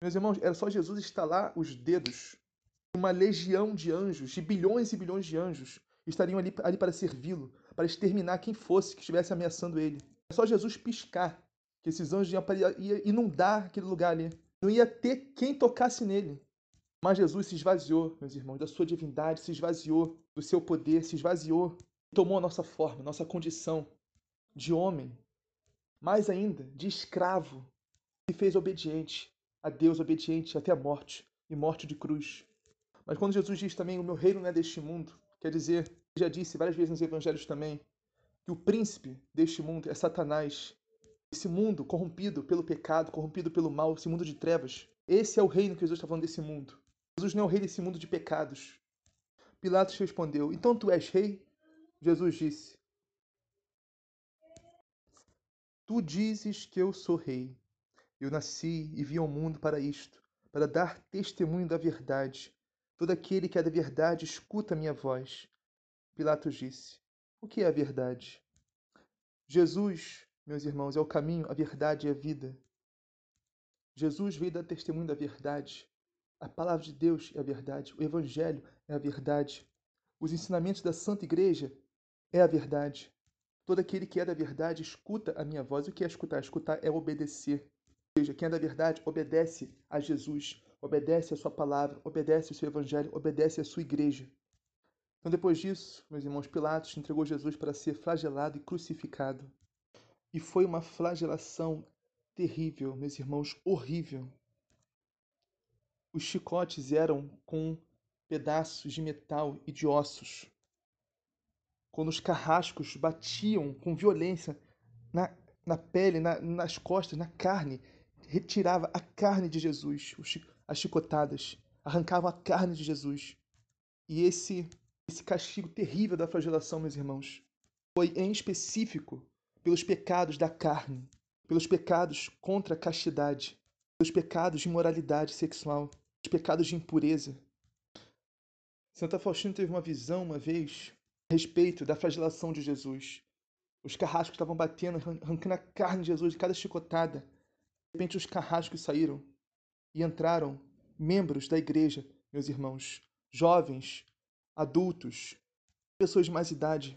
Meus irmãos, era só Jesus estalar os dedos. Uma legião de anjos, de bilhões e bilhões de anjos, estariam ali, ali para servi-lo, para exterminar quem fosse que estivesse ameaçando ele. É só Jesus piscar que esses anjos iam, inundar aquele lugar ali. Não ia ter quem tocasse nele. Mas Jesus se esvaziou, meus irmãos, da sua divindade, se esvaziou do seu poder, se esvaziou, tomou a nossa forma, nossa condição de homem, mais ainda, de escravo, se fez obediente a Deus, obediente até a morte e morte de cruz. Mas quando Jesus diz também: O meu reino não é deste mundo, quer dizer já disse várias vezes nos evangelhos também que o príncipe deste mundo é Satanás. Esse mundo corrompido pelo pecado, corrompido pelo mal, esse mundo de trevas. Esse é o reino que Jesus está falando desse mundo. Jesus não é o rei desse mundo de pecados. Pilatos respondeu: Então tu és rei? Jesus disse: Tu dizes que eu sou rei. Eu nasci e vim ao mundo para isto, para dar testemunho da verdade. Todo aquele que é da verdade escuta a minha voz. Pilatos disse: O que é a verdade? Jesus, meus irmãos, é o caminho, a verdade e a vida. Jesus veio dar testemunho da verdade. A palavra de Deus é a verdade. O Evangelho é a verdade. Os ensinamentos da Santa Igreja é a verdade. Todo aquele que é da verdade escuta a minha voz. O que é escutar? Escutar é obedecer. Ou seja, quem é da verdade obedece a Jesus, obedece a sua palavra, obedece o seu evangelho, obedece a sua igreja. Então, depois disso, meus irmãos, Pilatos entregou Jesus para ser flagelado e crucificado. E foi uma flagelação terrível, meus irmãos, horrível. Os chicotes eram com pedaços de metal e de ossos. Quando os carrascos batiam com violência na, na pele, na, nas costas, na carne, retirava a carne de Jesus, as chicotadas, arrancavam a carne de Jesus. E esse esse castigo terrível da flagelação, meus irmãos, foi em específico pelos pecados da carne, pelos pecados contra a castidade, pelos pecados de imoralidade sexual, pelos pecados de impureza. Santa Faustina teve uma visão uma vez a respeito da flagelação de Jesus. Os carrascos estavam batendo, arrancando a carne de Jesus de cada chicotada. De repente, os carrascos saíram e entraram membros da igreja, meus irmãos, jovens, adultos, pessoas de mais idade,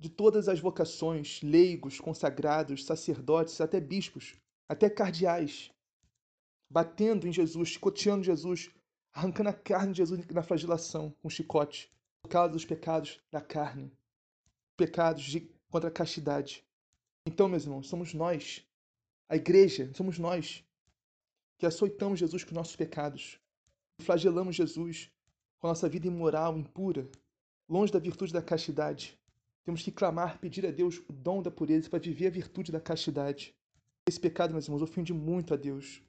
de todas as vocações, leigos, consagrados, sacerdotes, até bispos, até cardeais, batendo em Jesus, chicoteando Jesus, arrancando a carne de Jesus na flagelação com chicote, por causa dos pecados da carne, pecados de, contra a castidade. Então, meus irmãos, somos nós, a igreja, somos nós que açoitamos Jesus com nossos pecados, flagelamos Jesus com a nossa vida imoral, impura, longe da virtude da castidade. Temos que clamar, pedir a Deus o dom da pureza para viver a virtude da castidade. Esse pecado, meus irmãos, ofende muito a Deus.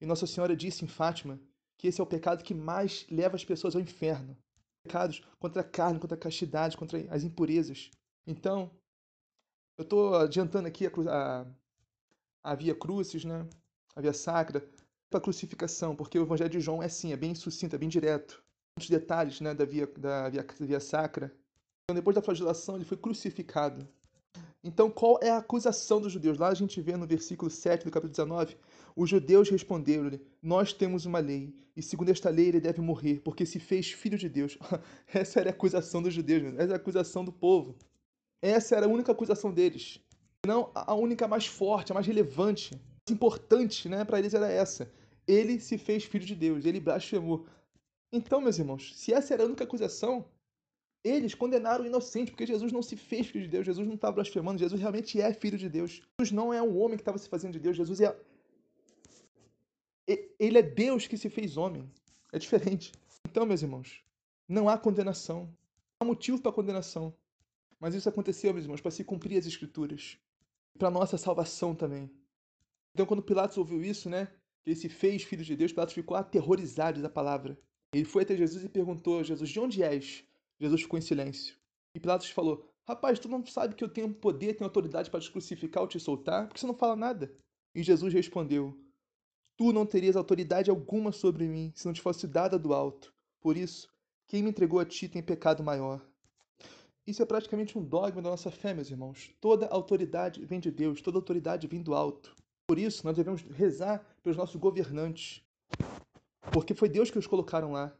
E Nossa Senhora disse em Fátima que esse é o pecado que mais leva as pessoas ao inferno. pecados contra a carne, contra a castidade, contra as impurezas. Então, eu estou adiantando aqui a, a, a via crucis, né? a via sacra, para a crucificação, porque o Evangelho de João é assim, é bem sucinto, é bem direto. Muitos detalhes né, da, via, da, via, via sacra. Depois da flagelação, ele foi crucificado. Então, qual é a acusação dos judeus? Lá a gente vê no versículo 7 do capítulo 19, os judeus responderam-lhe: Nós temos uma lei, e segundo esta lei ele deve morrer, porque se fez filho de Deus. Essa era a acusação dos judeus, essa era a acusação do povo. Essa era a única acusação deles. Não a única mais forte, a mais relevante, mais importante, né? Para eles era essa. Ele se fez filho de Deus, ele blasfemou. Então, meus irmãos, se essa era a única acusação, eles condenaram o inocente, porque Jesus não se fez filho de Deus, Jesus não estava blasfemando, Jesus realmente é filho de Deus. Jesus não é um homem que estava se fazendo de Deus, Jesus é. Ele é Deus que se fez homem. É diferente. Então, meus irmãos, não há condenação. Não há motivo para condenação. Mas isso aconteceu, meus irmãos, para se cumprir as escrituras. Para nossa salvação também. Então, quando Pilatos ouviu isso, né? Que ele se fez filho de Deus, Pilatos ficou aterrorizado da palavra. Ele foi até Jesus e perguntou: Jesus, de onde és? Jesus ficou em silêncio. E Pilatos falou: Rapaz, tu não sabe que eu tenho poder, tenho autoridade para te crucificar ou te soltar? Por que você não fala nada? E Jesus respondeu: Tu não terias autoridade alguma sobre mim se não te fosse dada do alto. Por isso, quem me entregou a ti tem pecado maior. Isso é praticamente um dogma da nossa fé, meus irmãos. Toda autoridade vem de Deus, toda autoridade vem do alto. Por isso, nós devemos rezar pelos nossos governantes. Porque foi Deus que os colocaram lá.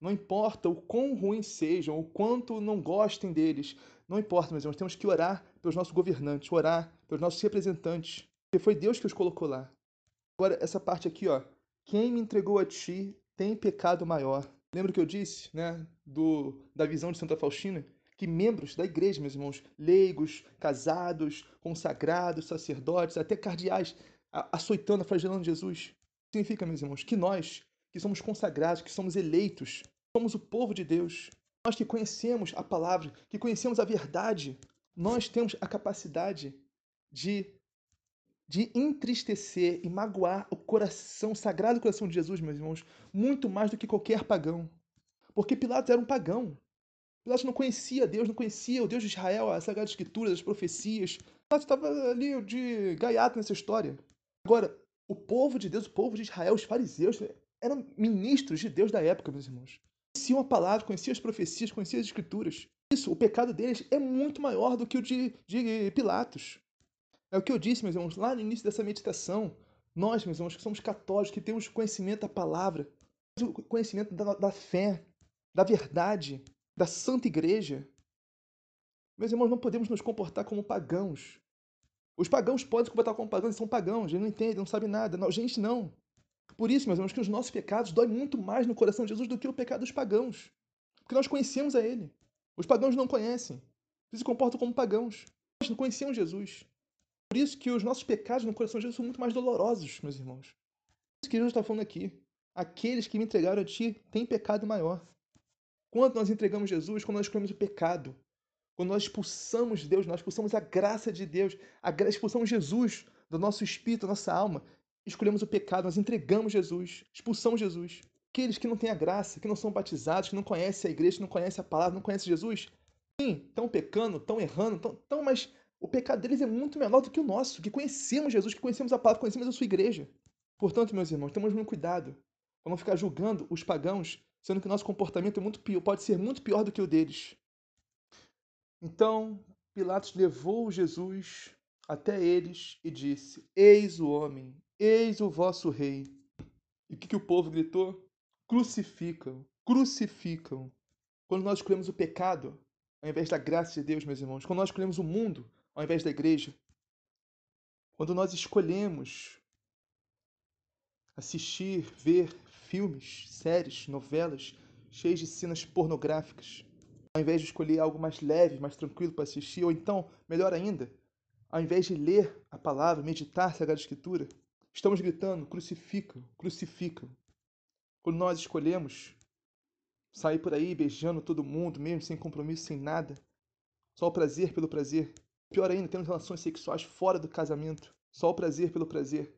Não importa o quão ruins sejam, o quanto não gostem deles. Não importa, meus irmãos, temos que orar pelos nossos governantes, orar pelos nossos representantes. Porque foi Deus que os colocou lá. Agora, essa parte aqui, ó. Quem me entregou a ti tem pecado maior. Lembra que eu disse, né, do, da visão de Santa Faustina? Que membros da igreja, meus irmãos, leigos, casados, consagrados, sacerdotes, até cardeais, açoitando, flagelando Jesus. Significa, meus irmãos, que nós que somos consagrados, que somos eleitos, somos o povo de Deus. Nós que conhecemos a palavra, que conhecemos a verdade, nós temos a capacidade de, de entristecer e magoar o coração, o sagrado coração de Jesus, meus irmãos, muito mais do que qualquer pagão. Porque Pilatos era um pagão. Pilatos não conhecia Deus, não conhecia o Deus de Israel, as Sagradas Escrituras, as profecias. Pilatos estava ali de gaiato nessa história. Agora, o povo de Deus, o povo de Israel, os fariseus, eram ministros de Deus da época, meus irmãos. Conheciam a palavra, conheciam as profecias, conheciam as escrituras. Isso, o pecado deles é muito maior do que o de, de Pilatos. É o que eu disse, meus irmãos, lá no início dessa meditação. Nós, meus irmãos, que somos católicos, que temos conhecimento da palavra, conhecimento da, da fé, da verdade, da santa igreja. Meus irmãos, não podemos nos comportar como pagãos. Os pagãos podem se comportar como pagãos, eles são pagãos, eles não entendem, não sabem nada. Não, gente, não. Por isso, meus irmãos, que os nossos pecados doem muito mais no coração de Jesus do que o pecado dos pagãos. Porque nós conhecemos a Ele. Os pagãos não conhecem. Eles se comportam como pagãos. Nós não conhecemos Jesus. Por isso que os nossos pecados no coração de Jesus são muito mais dolorosos, meus irmãos. Por isso que Jesus está falando aqui. Aqueles que me entregaram a ti têm pecado maior. Quando nós entregamos Jesus, quando nós escolhemos o pecado, quando nós expulsamos Deus, nós expulsamos a graça de Deus, a expulsamos Jesus do nosso espírito, da nossa alma, escolhemos o pecado, nós entregamos Jesus, expulsamos Jesus. Aqueles que não têm a graça, que não são batizados, que não conhecem a igreja, que não conhecem a palavra, não conhecem Jesus, sim, estão pecando, estão errando, tão, tão, mas o pecado deles é muito menor do que o nosso, que conhecemos Jesus, que conhecemos a palavra, conhecemos a sua igreja. Portanto, meus irmãos, temos muito cuidado para não ficar julgando os pagãos, sendo que nosso comportamento é muito pior, pode ser muito pior do que o deles. Então, Pilatos levou Jesus até eles e disse: Eis o homem, Eis o vosso rei. E o que, que o povo gritou? Crucificam, crucificam. Quando nós escolhemos o pecado, ao invés da graça de Deus, meus irmãos, quando nós escolhemos o mundo, ao invés da igreja, quando nós escolhemos assistir, ver filmes, séries, novelas cheias de cenas pornográficas, ao invés de escolher algo mais leve, mais tranquilo para assistir, ou então, melhor ainda, ao invés de ler a palavra, meditar a Sagrada Escritura, Estamos gritando: crucificam, crucificam. Quando nós escolhemos sair por aí beijando todo mundo, mesmo sem compromisso, sem nada, só o prazer pelo prazer. Pior ainda, temos relações sexuais fora do casamento, só o prazer pelo prazer.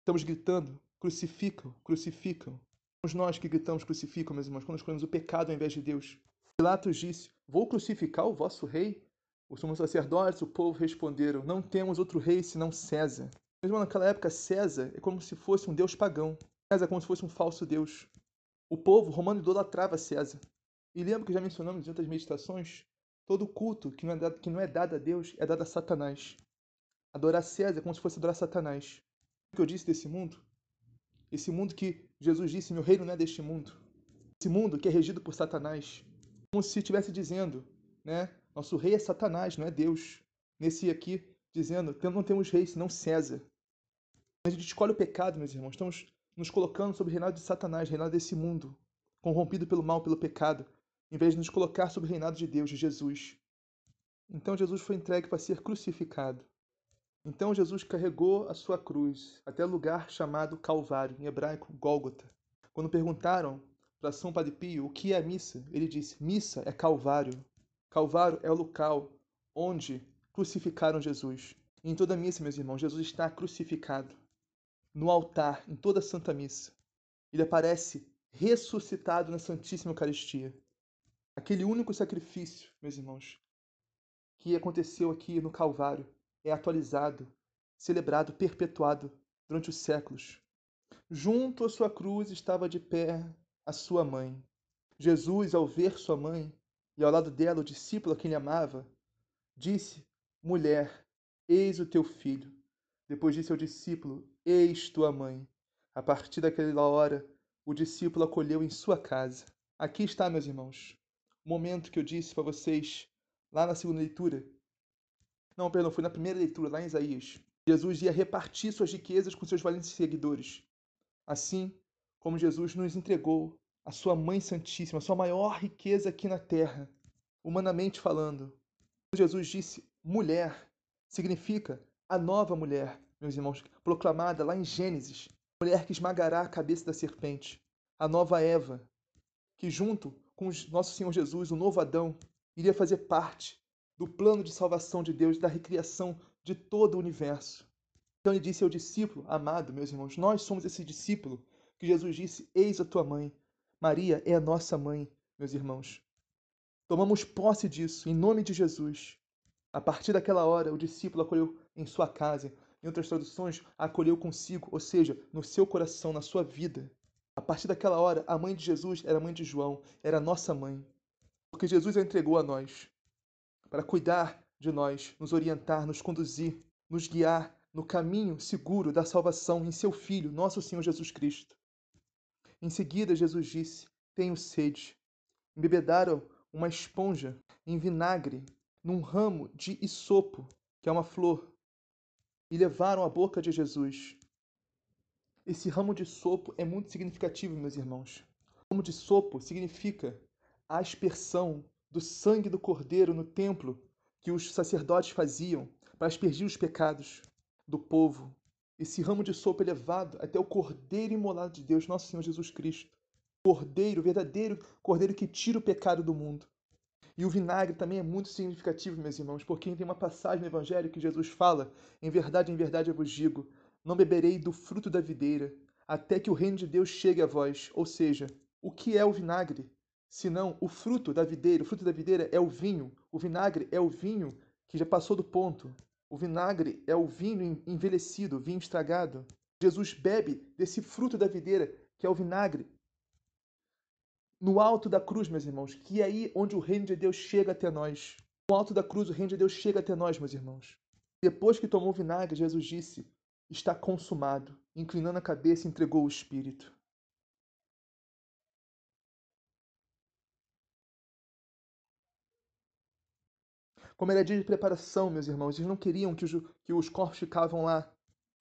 Estamos gritando: crucificam, crucificam. Somos nós que gritamos crucificam, meus irmãos, quando escolhemos o pecado ao invés de Deus. Pilatos disse: Vou crucificar o vosso rei? Os sumos sacerdotes o povo responderam: Não temos outro rei senão César. Mesmo naquela época, César é como se fosse um deus pagão. César é como se fosse um falso deus. O povo romano idolatrava César. E lembra que já mencionamos em outras meditações? Todo culto que não, é dado, que não é dado a Deus é dado a Satanás. Adorar César é como se fosse adorar Satanás. O que eu disse desse mundo? Esse mundo que Jesus disse: Meu reino não é deste mundo. Esse mundo que é regido por Satanás. Como se estivesse dizendo, né? Nosso rei é Satanás, não é Deus. Nesse aqui, dizendo: Não temos rei senão César. A gente escolhe o pecado, meus irmãos. Estamos nos colocando sob o reinado de Satanás, reinado desse mundo, corrompido pelo mal, pelo pecado, em vez de nos colocar sob o reinado de Deus, de Jesus. Então Jesus foi entregue para ser crucificado. Então Jesus carregou a sua cruz até o lugar chamado Calvário, em hebraico Gólgota. Quando perguntaram para São Padre Pio o que é a missa, ele disse: Missa é Calvário. Calvário é o local onde crucificaram Jesus. E em toda missa, meus irmãos, Jesus está crucificado. No altar, em toda a Santa Missa. Ele aparece ressuscitado na Santíssima Eucaristia. Aquele único sacrifício, meus irmãos, que aconteceu aqui no Calvário, é atualizado, celebrado, perpetuado durante os séculos. Junto à sua cruz estava de pé a sua mãe. Jesus, ao ver sua mãe e ao lado dela o discípulo a quem ele amava, disse: Mulher, eis o teu filho. Depois disse ao discípulo: Eis tua mãe. A partir daquela hora, o discípulo acolheu em sua casa. Aqui está, meus irmãos, o momento que eu disse para vocês lá na segunda leitura não, perdão, foi na primeira leitura, lá em Isaías. Jesus ia repartir suas riquezas com seus valentes seguidores. Assim como Jesus nos entregou a sua Mãe Santíssima, a sua maior riqueza aqui na terra, humanamente falando. Jesus disse mulher, significa a nova mulher, meus irmãos, proclamada lá em Gênesis, mulher que esmagará a cabeça da serpente, a nova Eva, que junto com nosso Senhor Jesus, o novo Adão, iria fazer parte do plano de salvação de Deus, da recriação de todo o universo. Então ele disse ao discípulo, amado, meus irmãos, nós somos esse discípulo que Jesus disse: Eis a tua mãe. Maria é a nossa mãe, meus irmãos. Tomamos posse disso, em nome de Jesus. A partir daquela hora, o discípulo acolheu em sua casa, em outras traduções, acolheu consigo, ou seja, no seu coração, na sua vida. A partir daquela hora, a mãe de Jesus era a mãe de João, era nossa mãe. Porque Jesus a entregou a nós para cuidar de nós, nos orientar, nos conduzir, nos guiar no caminho seguro da salvação em seu Filho, nosso Senhor Jesus Cristo. Em seguida, Jesus disse: Tenho sede. Embebedaram uma esponja em vinagre num ramo de isopo, que é uma flor, e levaram à boca de Jesus. Esse ramo de sopo é muito significativo, meus irmãos. O ramo de sopo significa a aspersão do sangue do cordeiro no templo que os sacerdotes faziam para aspergir os pecados do povo. Esse ramo de sopa elevado até o cordeiro imolado de Deus, nosso Senhor Jesus Cristo. Cordeiro, verdadeiro cordeiro que tira o pecado do mundo. E o vinagre também é muito significativo, meus irmãos, porque tem uma passagem no Evangelho que Jesus fala: Em verdade, em verdade eu vos digo, não beberei do fruto da videira, até que o reino de Deus chegue a vós. Ou seja, o que é o vinagre? senão o fruto da videira. O fruto da videira é o vinho. O vinagre é o vinho que já passou do ponto. O vinagre é o vinho envelhecido, vinho estragado. Jesus bebe desse fruto da videira, que é o vinagre, no alto da cruz, meus irmãos, que é aí onde o reino de Deus chega até nós. No alto da cruz, o reino de Deus chega até nós, meus irmãos. Depois que tomou vinagre, Jesus disse: Está consumado. Inclinando a cabeça, entregou o Espírito. Como era dia de preparação, meus irmãos, eles não queriam que os, que os corpos ficavam lá,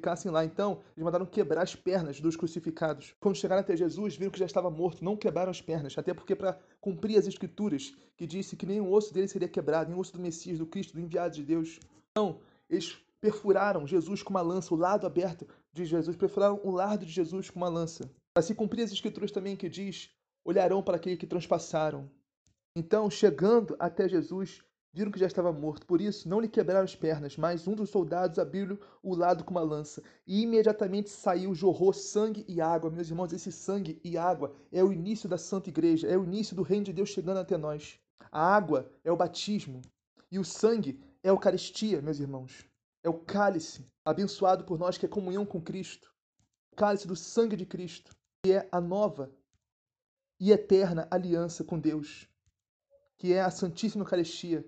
ficassem lá. Então, eles mandaram quebrar as pernas dos crucificados. Quando chegaram até Jesus, viram que já estava morto, não quebraram as pernas, até porque para cumprir as escrituras, que disse que nenhum osso dele seria quebrado, nenhum osso do Messias, do Cristo, do enviado de Deus. Então, eles perfuraram Jesus com uma lança, o lado aberto de Jesus, perfuraram o lado de Jesus com uma lança. Para se cumprir as escrituras também que diz, olharão para aquele que transpassaram. Então, chegando até Jesus, viram que já estava morto. Por isso, não lhe quebraram as pernas, mas um dos soldados abriu-lhe o lado com uma lança. E imediatamente saiu, jorrou sangue e água. Meus irmãos, esse sangue e água é o início da Santa Igreja, é o início do reino de Deus chegando até nós. A água é o batismo. E o sangue é a Eucaristia, meus irmãos. É o cálice abençoado por nós, que é comunhão com Cristo. O cálice do sangue de Cristo, que é a nova e eterna aliança com Deus, que é a Santíssima Eucaristia,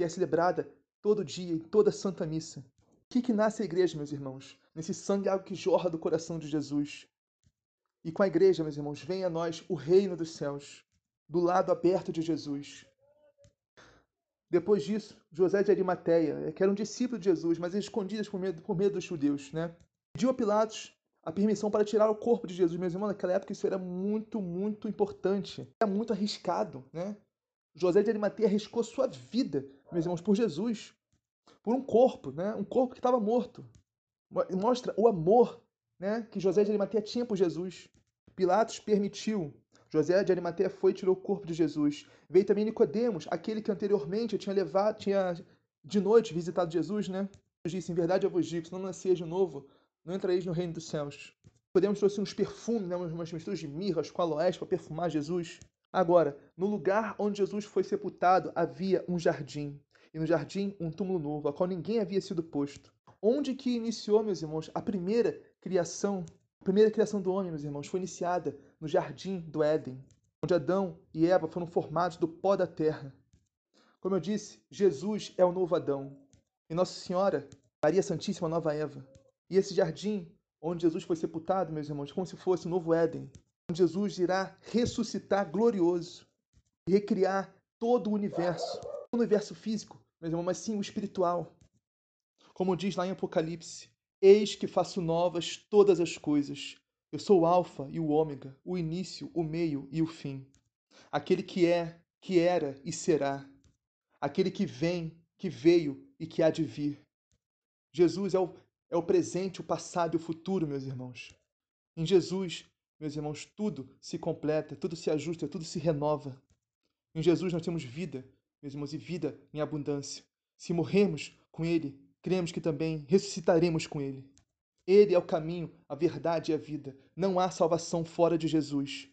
que é celebrada todo dia, em toda Santa Missa. O que, que nasce a igreja, meus irmãos? Nesse sangue algo que jorra do coração de Jesus. E com a igreja, meus irmãos, vem a nós o reino dos céus, do lado aberto de Jesus. Depois disso, José de Arimateia, que era um discípulo de Jesus, mas escondido por medo, por medo dos judeus, né? pediu a Pilatos a permissão para tirar o corpo de Jesus. Meus irmãos, naquela época isso era muito, muito importante. Era muito arriscado, né? José de Arimateia arriscou sua vida, meus irmãos, por Jesus, por um corpo, né? Um corpo que estava morto. Mostra o amor, né, que José de Arimateia tinha por Jesus. Pilatos permitiu. José de Arimateia foi e tirou o corpo de Jesus. Veio também Nicodemos, aquele que anteriormente tinha levado, tinha de noite visitado Jesus, né? Jesus disse: "Em verdade eu vos digo, se não nasceis de novo, não entrareis no reino dos céus." Podemos trouxe uns perfumes, né, umas misturas de mirras com aloés para perfumar Jesus. Agora, no lugar onde Jesus foi sepultado havia um jardim, e no jardim um túmulo novo, a qual ninguém havia sido posto. Onde que iniciou, meus irmãos, a primeira criação? A primeira criação do homem, meus irmãos, foi iniciada no jardim do Éden, onde Adão e Eva foram formados do pó da terra. Como eu disse, Jesus é o novo Adão, e Nossa Senhora, Maria Santíssima, a nova Eva. E esse jardim onde Jesus foi sepultado, meus irmãos, como se fosse o novo Éden, Jesus irá ressuscitar glorioso recriar todo o universo. Não o universo físico, meu irmão, mas sim o espiritual. Como diz lá em Apocalipse: Eis que faço novas todas as coisas. Eu sou o Alfa e o Ômega, o início, o meio e o fim. Aquele que é, que era e será. Aquele que vem, que veio e que há de vir. Jesus é o, é o presente, o passado e o futuro, meus irmãos. Em Jesus meus irmãos, tudo se completa, tudo se ajusta, tudo se renova. Em Jesus nós temos vida, meus irmãos, e vida em abundância. Se morrermos com Ele, cremos que também ressuscitaremos com Ele. Ele é o caminho, a verdade e a vida. Não há salvação fora de Jesus.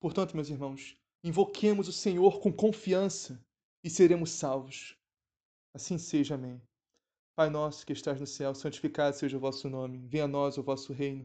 Portanto, meus irmãos, invoquemos o Senhor com confiança e seremos salvos. Assim seja, amém. Pai nosso que estás no céu, santificado seja o vosso nome. Venha a nós o vosso reino.